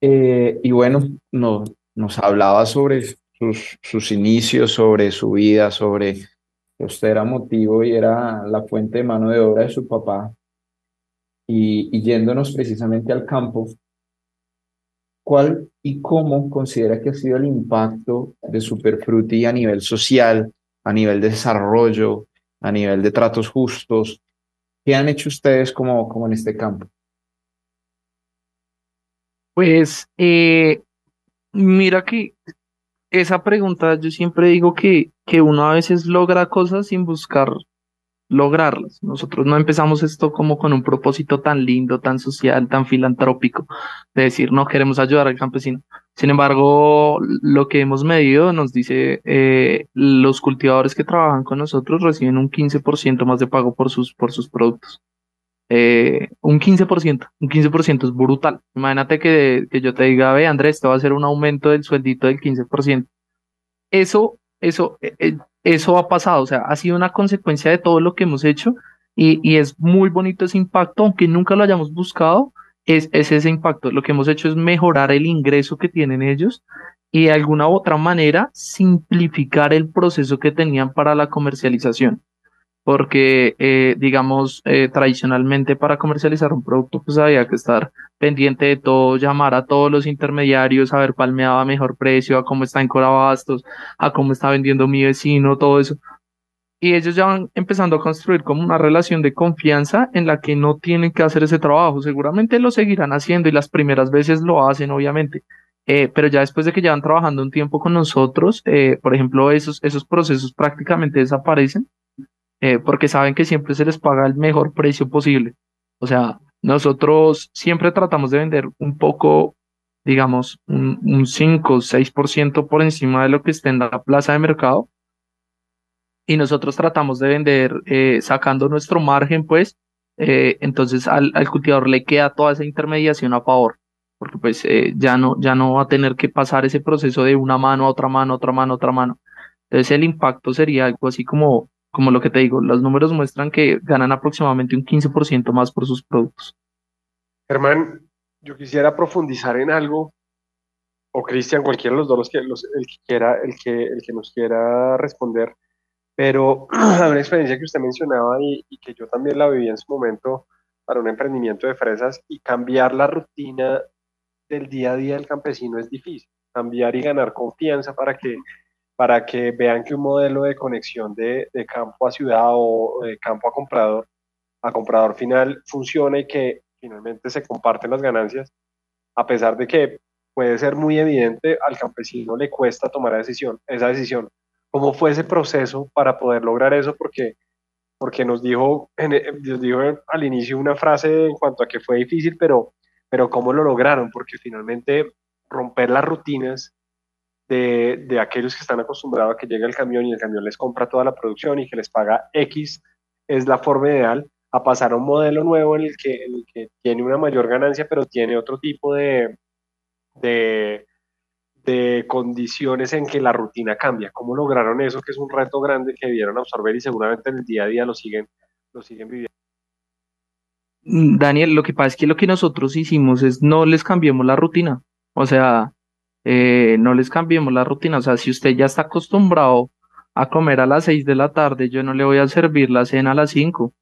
eh, y bueno, no, nos hablaba sobre sus, sus inicios, sobre su vida, sobre que usted era motivo y era la fuente de mano de obra de su papá. Y, y yéndonos precisamente al campo, ¿Cuál y cómo considera que ha sido el impacto de Superfruti a nivel social, a nivel de desarrollo, a nivel de tratos justos? ¿Qué han hecho ustedes como, como en este campo? Pues eh, mira que esa pregunta yo siempre digo que, que uno a veces logra cosas sin buscar lograrlas. Nosotros no empezamos esto como con un propósito tan lindo, tan social, tan filantrópico, de decir, no queremos ayudar al campesino. Sin embargo, lo que hemos medido nos dice, eh, los cultivadores que trabajan con nosotros reciben un 15% más de pago por sus, por sus productos. Eh, un 15%, un 15% es brutal. Imagínate que, que yo te diga, ve Andrés, te va a hacer un aumento del sueldito del 15%. Eso, eso, eh, eso ha pasado, o sea, ha sido una consecuencia de todo lo que hemos hecho y, y es muy bonito ese impacto, aunque nunca lo hayamos buscado, es, es, ese impacto. Lo que hemos hecho es mejorar el ingreso que tienen ellos y de alguna u otra manera simplificar el proceso que tenían para la comercialización porque, eh, digamos, eh, tradicionalmente para comercializar un producto, pues había que estar pendiente de todo, llamar a todos los intermediarios, a ver cuál me daba mejor precio, a cómo está en Corabastos, a cómo está vendiendo mi vecino, todo eso. Y ellos ya van empezando a construir como una relación de confianza en la que no tienen que hacer ese trabajo. Seguramente lo seguirán haciendo y las primeras veces lo hacen, obviamente. Eh, pero ya después de que llevan trabajando un tiempo con nosotros, eh, por ejemplo, esos, esos procesos prácticamente desaparecen eh, porque saben que siempre se les paga el mejor precio posible. O sea, nosotros siempre tratamos de vender un poco, digamos, un, un 5 o 6% por encima de lo que esté en la plaza de mercado. Y nosotros tratamos de vender eh, sacando nuestro margen, pues, eh, entonces al, al, cultivador le queda toda esa intermediación a favor, porque pues eh, ya, no, ya no va a tener que pasar ese proceso de una mano a otra mano, otra mano, otra mano. Entonces el impacto sería algo así como como lo que te digo, los números muestran que ganan aproximadamente un 15% más por sus productos. Germán, yo quisiera profundizar en algo, o Cristian, cualquiera de los dos, que, los, el, que quiera, el, que, el que nos quiera responder, pero una experiencia que usted mencionaba y, y, que yo también la viví en su momento para un emprendimiento de fresas y cambiar la rutina del día a día del campesino es difícil, cambiar y ganar confianza para que para que vean que un modelo de conexión de, campo a ciudad o de campo a comprador, a comprador final funciona y que finalmente se comparten las ganancias, a pesar de que puede ser muy evidente, al campesino le cuesta tomar decisión. Esa decisión. ¿Cómo fue ese proceso para poder lograr eso? Porque, porque nos, dijo, nos dijo al inicio una frase en cuanto a que fue difícil, pero, pero ¿cómo lo lograron? Porque finalmente romper las rutinas de, de, aquellos que están acostumbrados a que llegue el camión y el camión les compra toda la producción y que les paga X, es la forma ideal, a pasar a un modelo nuevo en el que, el que tiene una mayor ganancia, pero tiene otro tipo de, de, de, condiciones en que la rutina cambia. ¿Cómo lograron eso? Que es un reto grande que debieron absorber y seguramente en el día a día lo siguen, lo siguen viviendo. Daniel, lo que pasa es que lo que nosotros hicimos es no les cambiemos la rutina. O sea, eh, no les cambiemos la rutina. O sea, si usted ya está acostumbrado a comer a las seis de la tarde, yo no le voy a servir la cena a las cinco.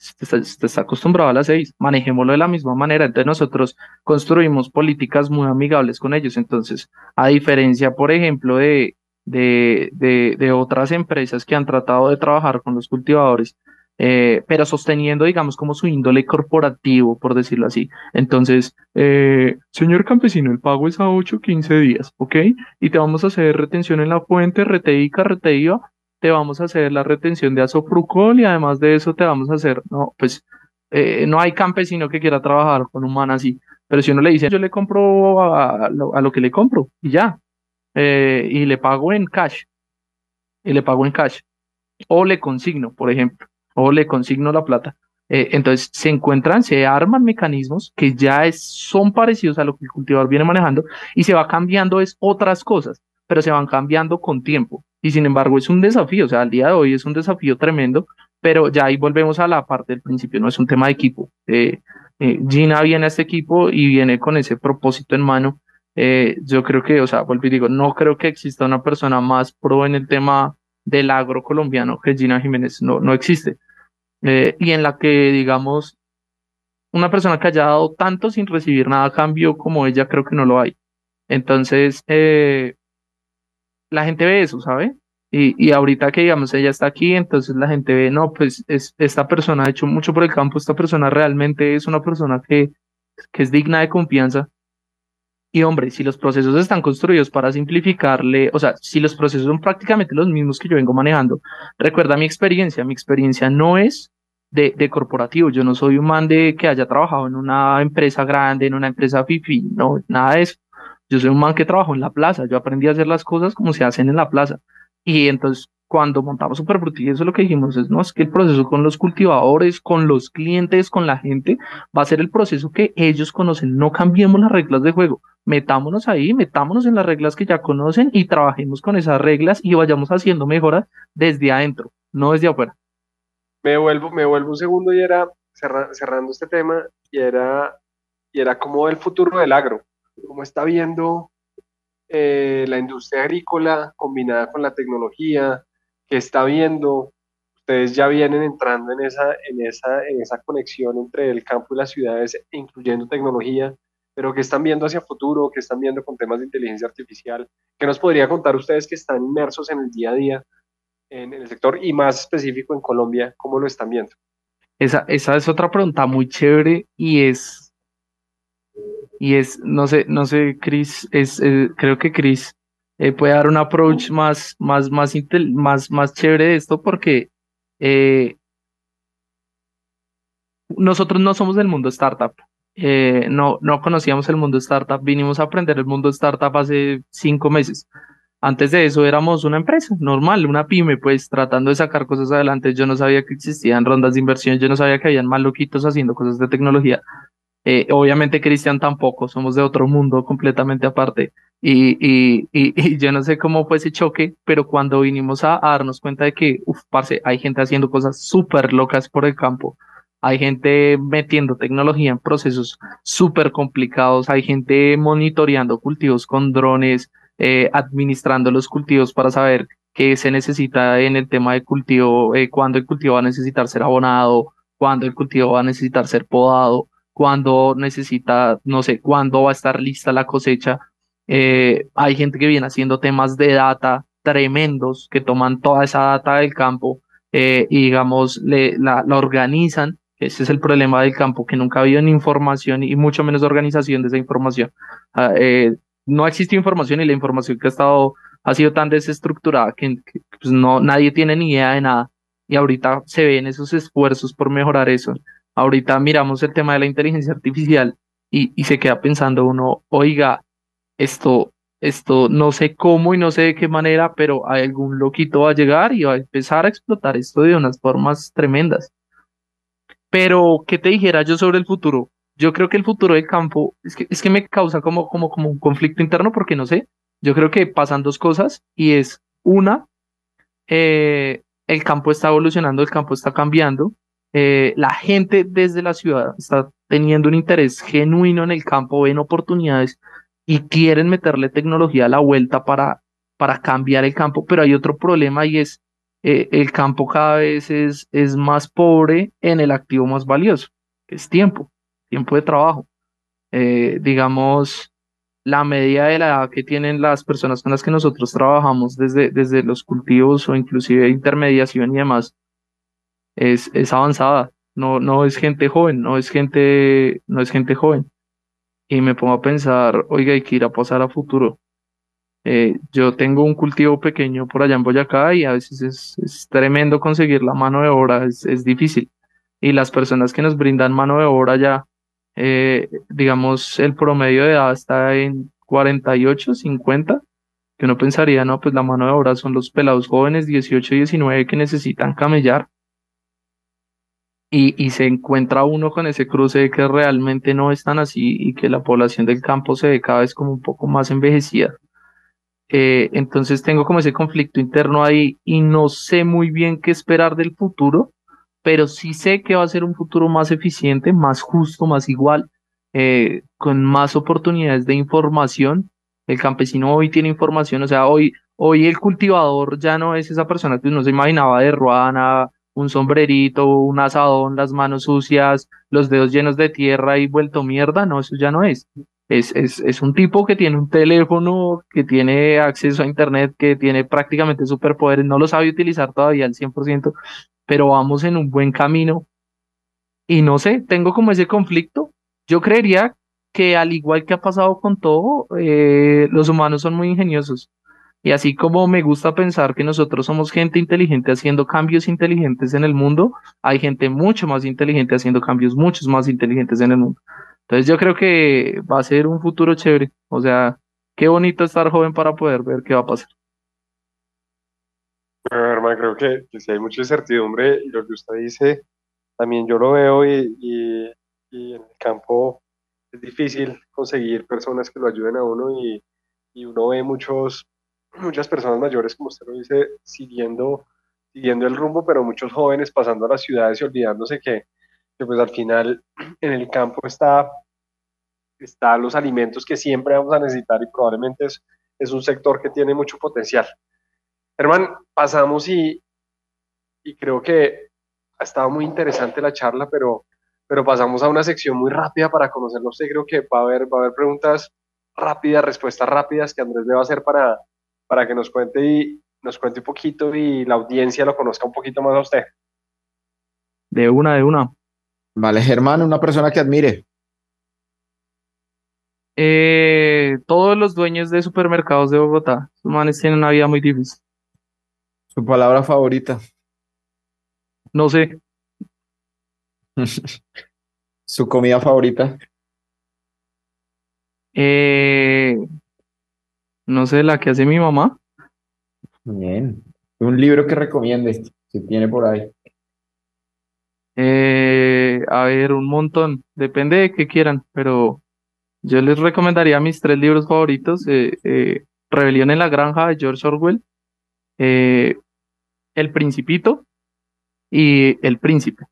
Usted está, está acostumbrado a las seis, manejémoslo de la misma manera. Entonces nosotros construimos políticas muy amigables con ellos. Entonces, a diferencia, por ejemplo, de, de, de, de otras empresas que han tratado de trabajar con los cultivadores, eh, pero sosteniendo, digamos, como su índole corporativo, por decirlo así. Entonces, eh, señor campesino, el pago es a 8, 15 días, ¿ok? Y te vamos a hacer retención en la fuente, RTI, carretilla, te vamos a hacer la retención de azofrucol y además de eso te vamos a hacer, no, pues eh, no hay campesino que quiera trabajar con un man así, pero si uno le dice, yo le compro a, lo, a lo, que le compro y ya, y le pago en cash, y le pago en cash, o le consigno, por ejemplo o le consigno la plata. Eh, entonces se encuentran, se arman mecanismos que ya es, son parecidos a lo que el cultivador viene manejando y se va cambiando es otras cosas, pero se van cambiando con tiempo. Y sin embargo es un desafío, o sea, al día de hoy es un desafío tremendo, pero ya ahí volvemos a la parte del principio, no es un tema de equipo. Eh, eh, Gina viene a este equipo y viene con ese propósito en mano. Yo creo que, o sea, vuelvo y digo, no creo que exista una persona más pro en el tema del agro colombiano que Gina Jiménez no, no existe. Eh, y en la que, digamos, una persona que haya dado tanto sin recibir nada a cambio como ella, creo que no lo hay. Entonces, eh, la gente ve eso, ¿sabe? Y, y ahorita que, digamos, ella está aquí, entonces la gente ve, no, pues es, esta persona ha hecho mucho por el campo, esta persona realmente es una persona que, que es digna de confianza y hombre, si los procesos están construidos para simplificarle, o sea, si los procesos son prácticamente los mismos que yo vengo manejando, recuerda mi experiencia, mi experiencia no es de, corporativo, yo no soy un man de que haya trabajado en una empresa grande, en una empresa FIFI, no, nada de eso. Yo soy un man que trabajó en la plaza, yo aprendí a hacer las cosas como se hacen en la plaza. Y entonces cuando montamos Superfruti, eso lo que dijimos es, no, es que el proceso con los cultivadores, con los clientes, con la gente, va a ser el proceso que ellos conocen. No cambiemos las reglas de juego. Metámonos ahí, metámonos en las reglas que ya conocen y trabajemos con esas reglas y vayamos haciendo mejoras desde adentro, no desde afuera. Me vuelvo, me vuelvo un segundo y era cerrando este tema y era, y era como el futuro del agro, cómo está viendo eh, la industria agrícola combinada con la tecnología, que está viendo, ustedes ya vienen entrando en esa, en esa, en esa conexión entre el campo y las ciudades, incluyendo tecnología, pero que están viendo hacia futuro, que están viendo con temas de inteligencia artificial. ¿Qué nos podría contar ustedes que están inmersos en el día a día en el sector y más específico en Colombia, cómo lo están viendo? Esa, esa es otra pregunta muy chévere y es, y es, no sé, no sé, Chris, es, es creo que Chris eh, puede dar un approach más, más, más, más, más chévere de esto porque eh, nosotros no somos del mundo startup. Eh, no, no conocíamos el mundo startup, vinimos a aprender el mundo startup hace cinco meses. Antes de eso éramos una empresa normal, una pyme, pues tratando de sacar cosas adelante. Yo no sabía que existían rondas de inversión, yo no sabía que habían más loquitos haciendo cosas de tecnología. Eh, obviamente Cristian tampoco, somos de otro mundo completamente aparte. Y, y, y, yo no sé cómo fue ese choque, pero cuando vinimos a, darnos cuenta de que, uff, parce, hay gente haciendo cosas súper locas por el campo, hay gente metiendo tecnología en procesos súper complicados, hay gente monitoreando cultivos con drones, eh, administrando los cultivos para saber qué se necesita en el tema de cultivo, eh, cuándo el cultivo va a necesitar ser abonado, cuándo el cultivo va a necesitar ser podado, cuándo necesita, no sé, cuándo va a estar lista la cosecha. Eh, hay gente que viene haciendo temas de data tremendos, que toman toda esa data del campo y digamos, la, la organizan ese es el problema del campo, que nunca ha habido ni información y mucho menos organización de esa información. Ah, eh, no existe información y la información que ha estado ha sido tan desestructurada que, pues, no nadie tiene ni idea de nada y ahorita se ven esos esfuerzos por mejorar eso. Ahorita miramos el tema de la inteligencia artificial y, y se queda pensando uno, oiga, esto, esto no sé cómo y no sé de qué manera, pero algún loquito va a llegar y va a empezar a explotar esto de unas formas tremendas. Pero, ¿qué te dijera yo sobre el futuro? Yo creo que el futuro del campo es que, es que me causa como, como, como un conflicto interno porque no sé. Yo creo que pasan dos cosas y es una, eh, el campo está evolucionando, el campo está cambiando. Eh, la gente desde la ciudad está teniendo un interés genuino en el campo, ven oportunidades y quieren meterle tecnología a la vuelta para, para cambiar el campo, pero hay otro problema y es eh, el campo cada vez es, es más pobre en el activo más valioso, que es tiempo tiempo de trabajo. Eh, digamos, la media de la edad que tienen las personas con las que nosotros trabajamos desde, desde los cultivos o inclusive intermediación y demás es, es avanzada. No, no es gente joven, no es gente, no es gente joven. Y me pongo a pensar, oiga, hay que ir a pasar a futuro. Eh, yo tengo un cultivo pequeño por allá en Boyacá y a veces es, tremendo conseguir la mano de obra, es, es difícil. Y las personas que nos brindan mano de obra ya eh, digamos, el promedio de edad está en 48, 50, que uno pensaría, no, pues la mano de obra son los pelados jóvenes, 18 y 19, que necesitan camellar. Y, se encuentra uno con ese cruce de que realmente no es tan así y que la población del campo se ve cada vez como un poco más envejecida. Eh, entonces tengo como ese conflicto interno ahí y no sé muy bien qué esperar del futuro pero sí sé que va a ser un futuro más eficiente, más justo, más igual, eh, con más oportunidades de información. El campesino hoy tiene información, o sea, hoy, hoy el cultivador ya no es esa persona que uno se imaginaba de ruana, un sombrerito, un asadón, las manos sucias, los dedos llenos de tierra y vuelto mierda, no, eso ya no es. Es, es, es un tipo que tiene un teléfono, que tiene acceso a internet, que tiene prácticamente superpoderes, no lo sabe utilizar todavía al 100%, pero vamos en un buen camino. Y no sé, tengo como ese conflicto. Yo creería que al igual que ha pasado con todo, eh, los humanos son muy ingeniosos. Y así como me gusta pensar que nosotros somos gente inteligente haciendo cambios inteligentes en el mundo, hay gente mucho más inteligente haciendo cambios muchos más inteligentes en el mundo. Entonces yo creo que va a ser un futuro chévere. O sea, qué bonito estar joven para poder ver qué va a pasar hermano, creo que, sí hay mucha incertidumbre y lo que usted dice, también yo lo veo y, y, en el campo es difícil conseguir personas que lo ayuden a uno y, y, uno ve muchos, muchas personas mayores, como usted lo dice, siguiendo, siguiendo el rumbo, pero muchos jóvenes pasando a las ciudades y olvidándose que, que pues al final en el campo está, está los alimentos que siempre vamos a necesitar y probablemente es, es un sector que tiene mucho potencial. Herman, pasamos y, y creo que ha estado muy interesante la charla, pero, pero pasamos a una sección muy rápida para conocerlo usted. Creo que va a haber, va a haber preguntas rápidas, respuestas rápidas que Andrés le va a hacer para, para que nos cuente y nos cuente un poquito y la audiencia lo conozca un poquito más a usted. De una, de una. Vale, Germán, una persona que admire. Eh, todos los dueños de supermercados de Bogotá, sus manes tienen una vida muy difícil. Su palabra favorita. No sé. ¿Su comida favorita? Eh, no sé, la que hace mi mamá. Bien. Un libro que recomiende, si tiene por ahí. Eh, a ver, un montón. Depende de qué quieran, pero yo les recomendaría mis tres libros favoritos. eh, eh, Rebelión en la Granja de George Orwell, eh, El Principito y El Príncipe.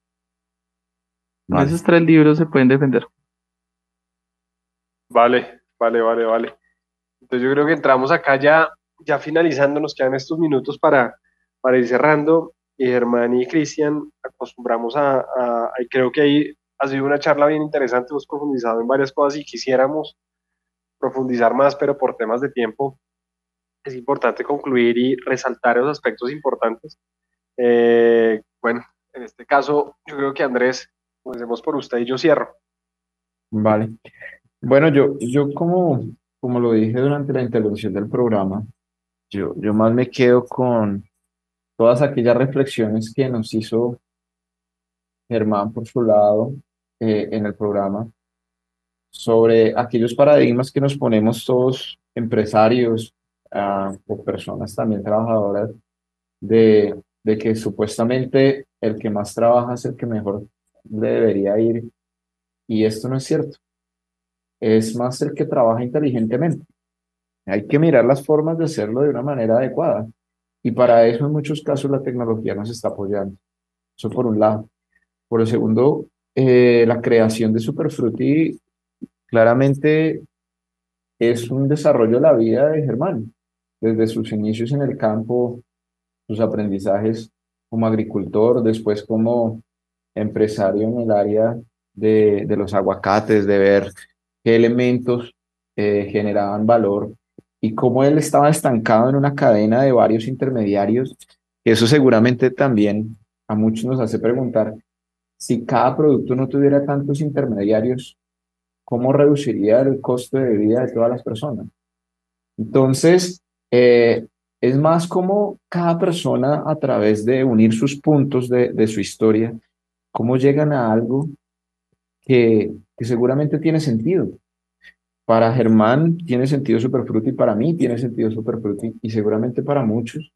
Vale. Esos tres libros se pueden defender. Vale, vale, vale, vale. Entonces yo creo que entramos acá ya, ya finalizando, nos quedan estos minutos para, para ir cerrando. Y Germán y Cristian acostumbramos a, a- creo que ahí ha sido una charla bien interesante, hemos profundizado en varias cosas y quisiéramos profundizar más, pero por temas de tiempo es importante concluir y resaltar esos aspectos importantes. Eh, bueno, en este caso yo creo que Andrés, comencemos por usted y yo cierro. Vale. Bueno, yo, yo como, como lo dije durante la intervención del programa, yo, más me quedo con todas aquellas reflexiones que nos hizo Germán por su lado eh, en el programa sobre aquellos paradigmas que nos ponemos todos empresarios ah, o personas también trabajadoras de, de que supuestamente el que más trabaja es el que mejor le debería ir. Y esto no es cierto es más el que trabaja inteligentemente. Hay que mirar las formas de hacerlo de una manera adecuada. Y para eso en muchos casos la tecnología nos está apoyando. Eso por un lado. Por el segundo, eh, la creación de Superfruity claramente es un desarrollo de la vida de Germán, desde sus inicios en el campo, sus aprendizajes como agricultor, después como empresario en el área de, de los aguacates, de ver qué elementos eh, generaban valor y cómo él estaba estancado en una cadena de varios intermediarios. Eso seguramente también a muchos nos hace preguntar si cada producto no tuviera tantos intermediarios, ¿cómo reduciría el costo de vida de todas las personas? Entonces, eh, es más como cada persona a través de unir sus puntos de, de su historia, cómo llegan a algo que, que seguramente tiene sentido. Para Germán tiene sentido Superfruti, para mí tiene sentido Superfruti y seguramente para muchos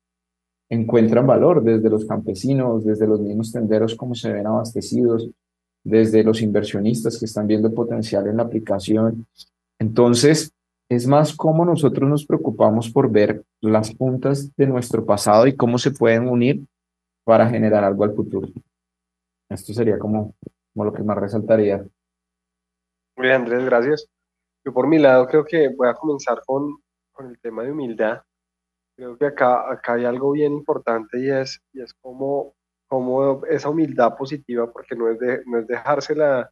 encuentran valor desde los campesinos, desde los mismos tenderos como se ven abastecidos, desde los inversionistas que están viendo potencial en la aplicación. Entonces, es más cómo nosotros nos preocupamos por ver las puntas de nuestro pasado y cómo se pueden unir para generar algo al futuro. Esto sería como, como lo que más resaltaría. Muy bien, Andrés, gracias. Yo por mi lado creo que voy a comenzar con, con el tema de humildad. Creo que acá, acá hay algo bien importante y es, y es cómo, cómo esa humildad positiva, porque no es, de, no es dejársela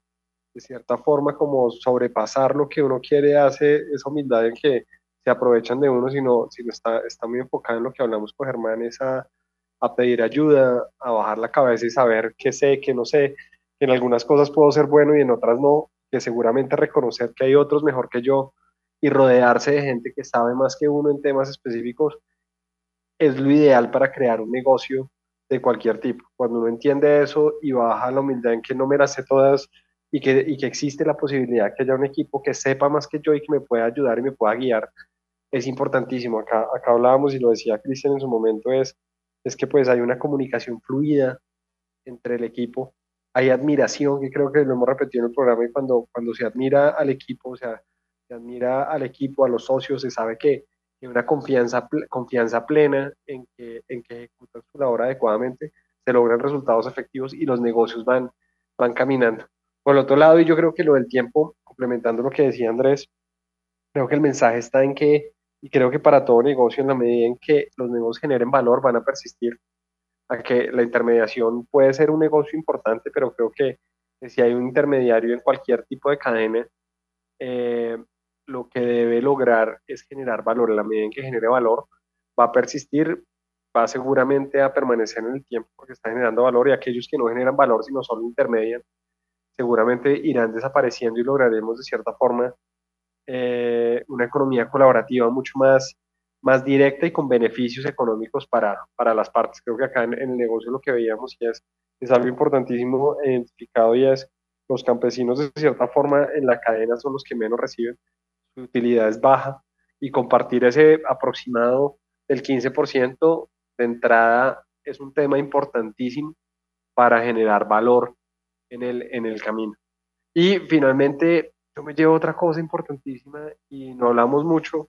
de cierta forma como sobrepasar lo que uno quiere, hace esa humildad en que se aprovechan de uno, sino, sino está, está muy enfocado en lo que hablamos con Germán, es a, a pedir ayuda, a bajar la cabeza y saber qué sé, qué no sé, que en algunas cosas puedo ser bueno y en otras no, que seguramente reconocer que hay otros mejor que yo y rodearse de gente que sabe más que uno en temas específicos es lo ideal para crear un negocio de cualquier tipo. Cuando uno entiende eso y baja la humildad en que no me las sé todas y que, y que existe la posibilidad que haya un equipo que sepa más que yo y que me pueda ayudar y me pueda guiar, es importantísimo. Acá, acá hablábamos y lo decía Cristian en su momento, es, es que pues hay una comunicación fluida entre el equipo hay admiración, que creo que lo hemos repetido en el programa, y cuando, cuando se admira al equipo, o sea, se admira al equipo, a los socios, se sabe que hay una confianza, confianza plena en que, en que ejecutan su labor adecuadamente, se logran resultados efectivos y los negocios van, van caminando. Por el otro lado, y yo creo que lo del tiempo, complementando lo que decía Andrés, creo que el mensaje está en que, y creo que para todo negocio, en la medida en que los negocios generen valor, van a persistir que la intermediación puede ser un negocio importante, pero creo que, que si hay un intermediario en cualquier tipo de cadena, eh, lo que debe lograr es generar valor. En la medida en que genere valor, va a persistir, va seguramente a permanecer en el tiempo porque está generando valor y aquellos que no generan valor, sino solo intermedian, seguramente irán desapareciendo y lograremos de cierta forma eh, una economía colaborativa mucho más más directa y con beneficios económicos para, para las partes. Creo que acá en, en, el negocio lo que veíamos es es algo importantísimo identificado y es los campesinos de cierta forma en la cadena son los que menos reciben, su utilidad es baja y compartir ese aproximado del 15% de entrada es un tema importantísimo para generar valor en el, en el camino. Y finalmente, yo me llevo otra cosa importantísima y no hablamos mucho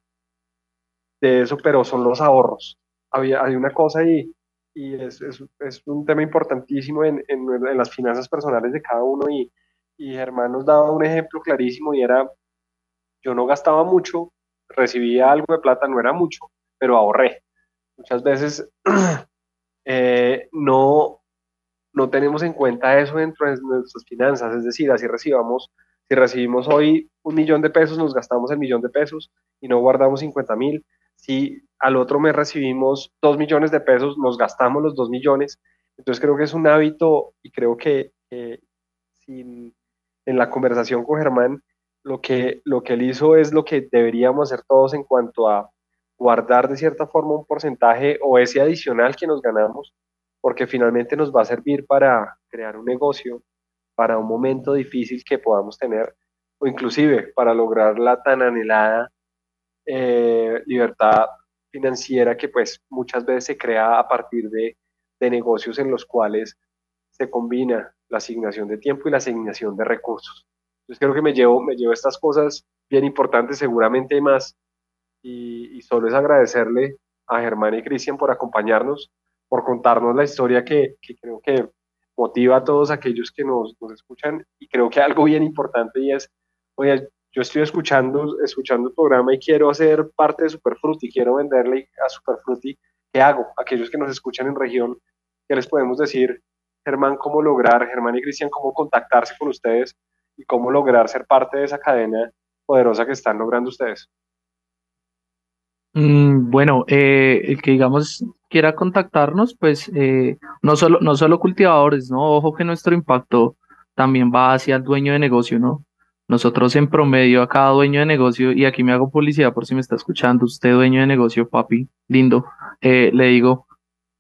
de eso, pero son los ahorros. Había, hay una cosa ahí y es, es, un tema importantísimo en, en, en, las finanzas personales de cada uno y, y Germán nos daba un ejemplo clarísimo y era, yo no gastaba mucho, recibía algo de plata, no era mucho, pero ahorré. Muchas veces eh, no, no tenemos en cuenta eso dentro de nuestras finanzas, es decir, así recibamos, si recibimos hoy un millón de pesos, nos gastamos el millón de pesos y no guardamos 50 mil, si al otro mes recibimos dos millones de pesos, nos gastamos los dos millones. Entonces creo que es un hábito y creo que en la conversación con Germán, lo que, lo que él hizo es lo que deberíamos hacer todos en cuanto a guardar de cierta forma un porcentaje o ese adicional que nos ganamos, porque finalmente nos va a servir para crear un negocio, para un momento difícil que podamos tener, o inclusive para lograr la tan anhelada eh, libertad financiera que pues muchas veces se crea a partir de, de negocios en los cuales se combina la asignación de tiempo y la asignación de recursos. Entonces creo que me llevo, me llevo estas cosas bien importantes, seguramente hay más, y, y solo es agradecerle a Germán y Cristian por acompañarnos, por contarnos la historia que, que, creo que motiva a todos aquellos que nos, nos, escuchan, y creo que algo bien importante y es, oye, yo estoy escuchando, escuchando el programa y quiero hacer parte de Superfruti, quiero venderle a Superfruti, ¿qué hago? Aquellos que nos escuchan en región, ¿qué les podemos decir? Germán, cómo lograr, Germán y Cristian, cómo contactarse con ustedes y cómo lograr ser parte de esa cadena poderosa que están logrando ustedes. Mm, bueno, eh, el que digamos quiera contactarnos, pues eh, no, solo, no solo cultivadores, ¿no? Ojo que nuestro impacto también va hacia el dueño de negocio, ¿no? Nosotros en promedio a cada dueño de negocio, y aquí me hago publicidad por si me está escuchando, usted dueño de negocio, papi, lindo, eh, le digo,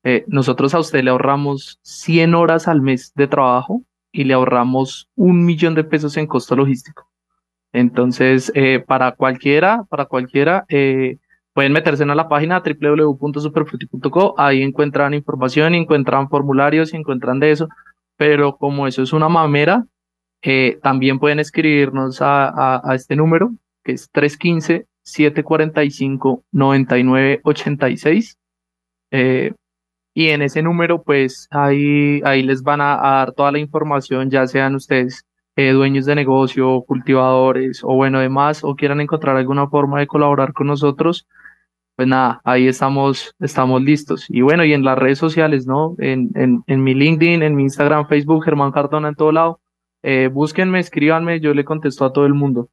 eh, nosotros a usted le ahorramos 100 horas al mes de trabajo y le ahorramos un millón de pesos en costo logístico. Entonces, eh, para cualquiera, para cualquiera, pueden meterse en la página www.superfruti.co, ahí encuentran información, encuentran formularios, encuentran de eso, pero como eso es una mamera, eh, también pueden escribirnos a, a, este número, que es 315-745-9986. Eh, y en ese número, pues ahí, ahí les van a, dar toda la información, ya sean ustedes eh, dueños de negocio, cultivadores o bueno, demás, o quieran encontrar alguna forma de colaborar con nosotros. Pues nada, ahí estamos, estamos listos. Y bueno, y en las redes sociales, ¿no? En, en, en mi LinkedIn, en mi Instagram, Facebook, Germán Cardona en todo lado eh, búsquenme, escríbanme, yo le contesto a todo el mundo.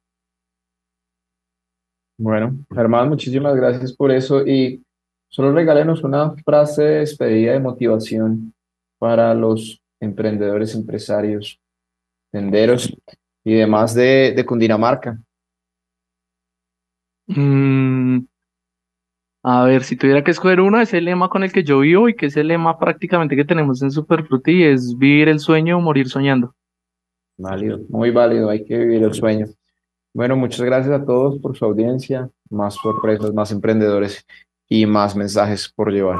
Bueno, Germán, muchísimas gracias por eso y solo regálenos una frase de despedida de motivación para los emprendedores, empresarios, tenderos y demás de, de Cundinamarca. Mm, a ver, si tuviera que escoger uno, es el lema con el que yo vivo y que es el lema prácticamente que tenemos en Superfruti, es vivir el sueño o morir soñando. Válido, muy válido, hay que vivir el sueño. Bueno, muchas gracias a todos por su audiencia, más sorpresas, más emprendedores y más mensajes por llevar.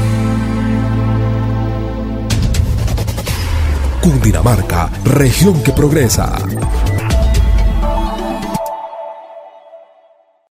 Cundinamarca, región que progresa.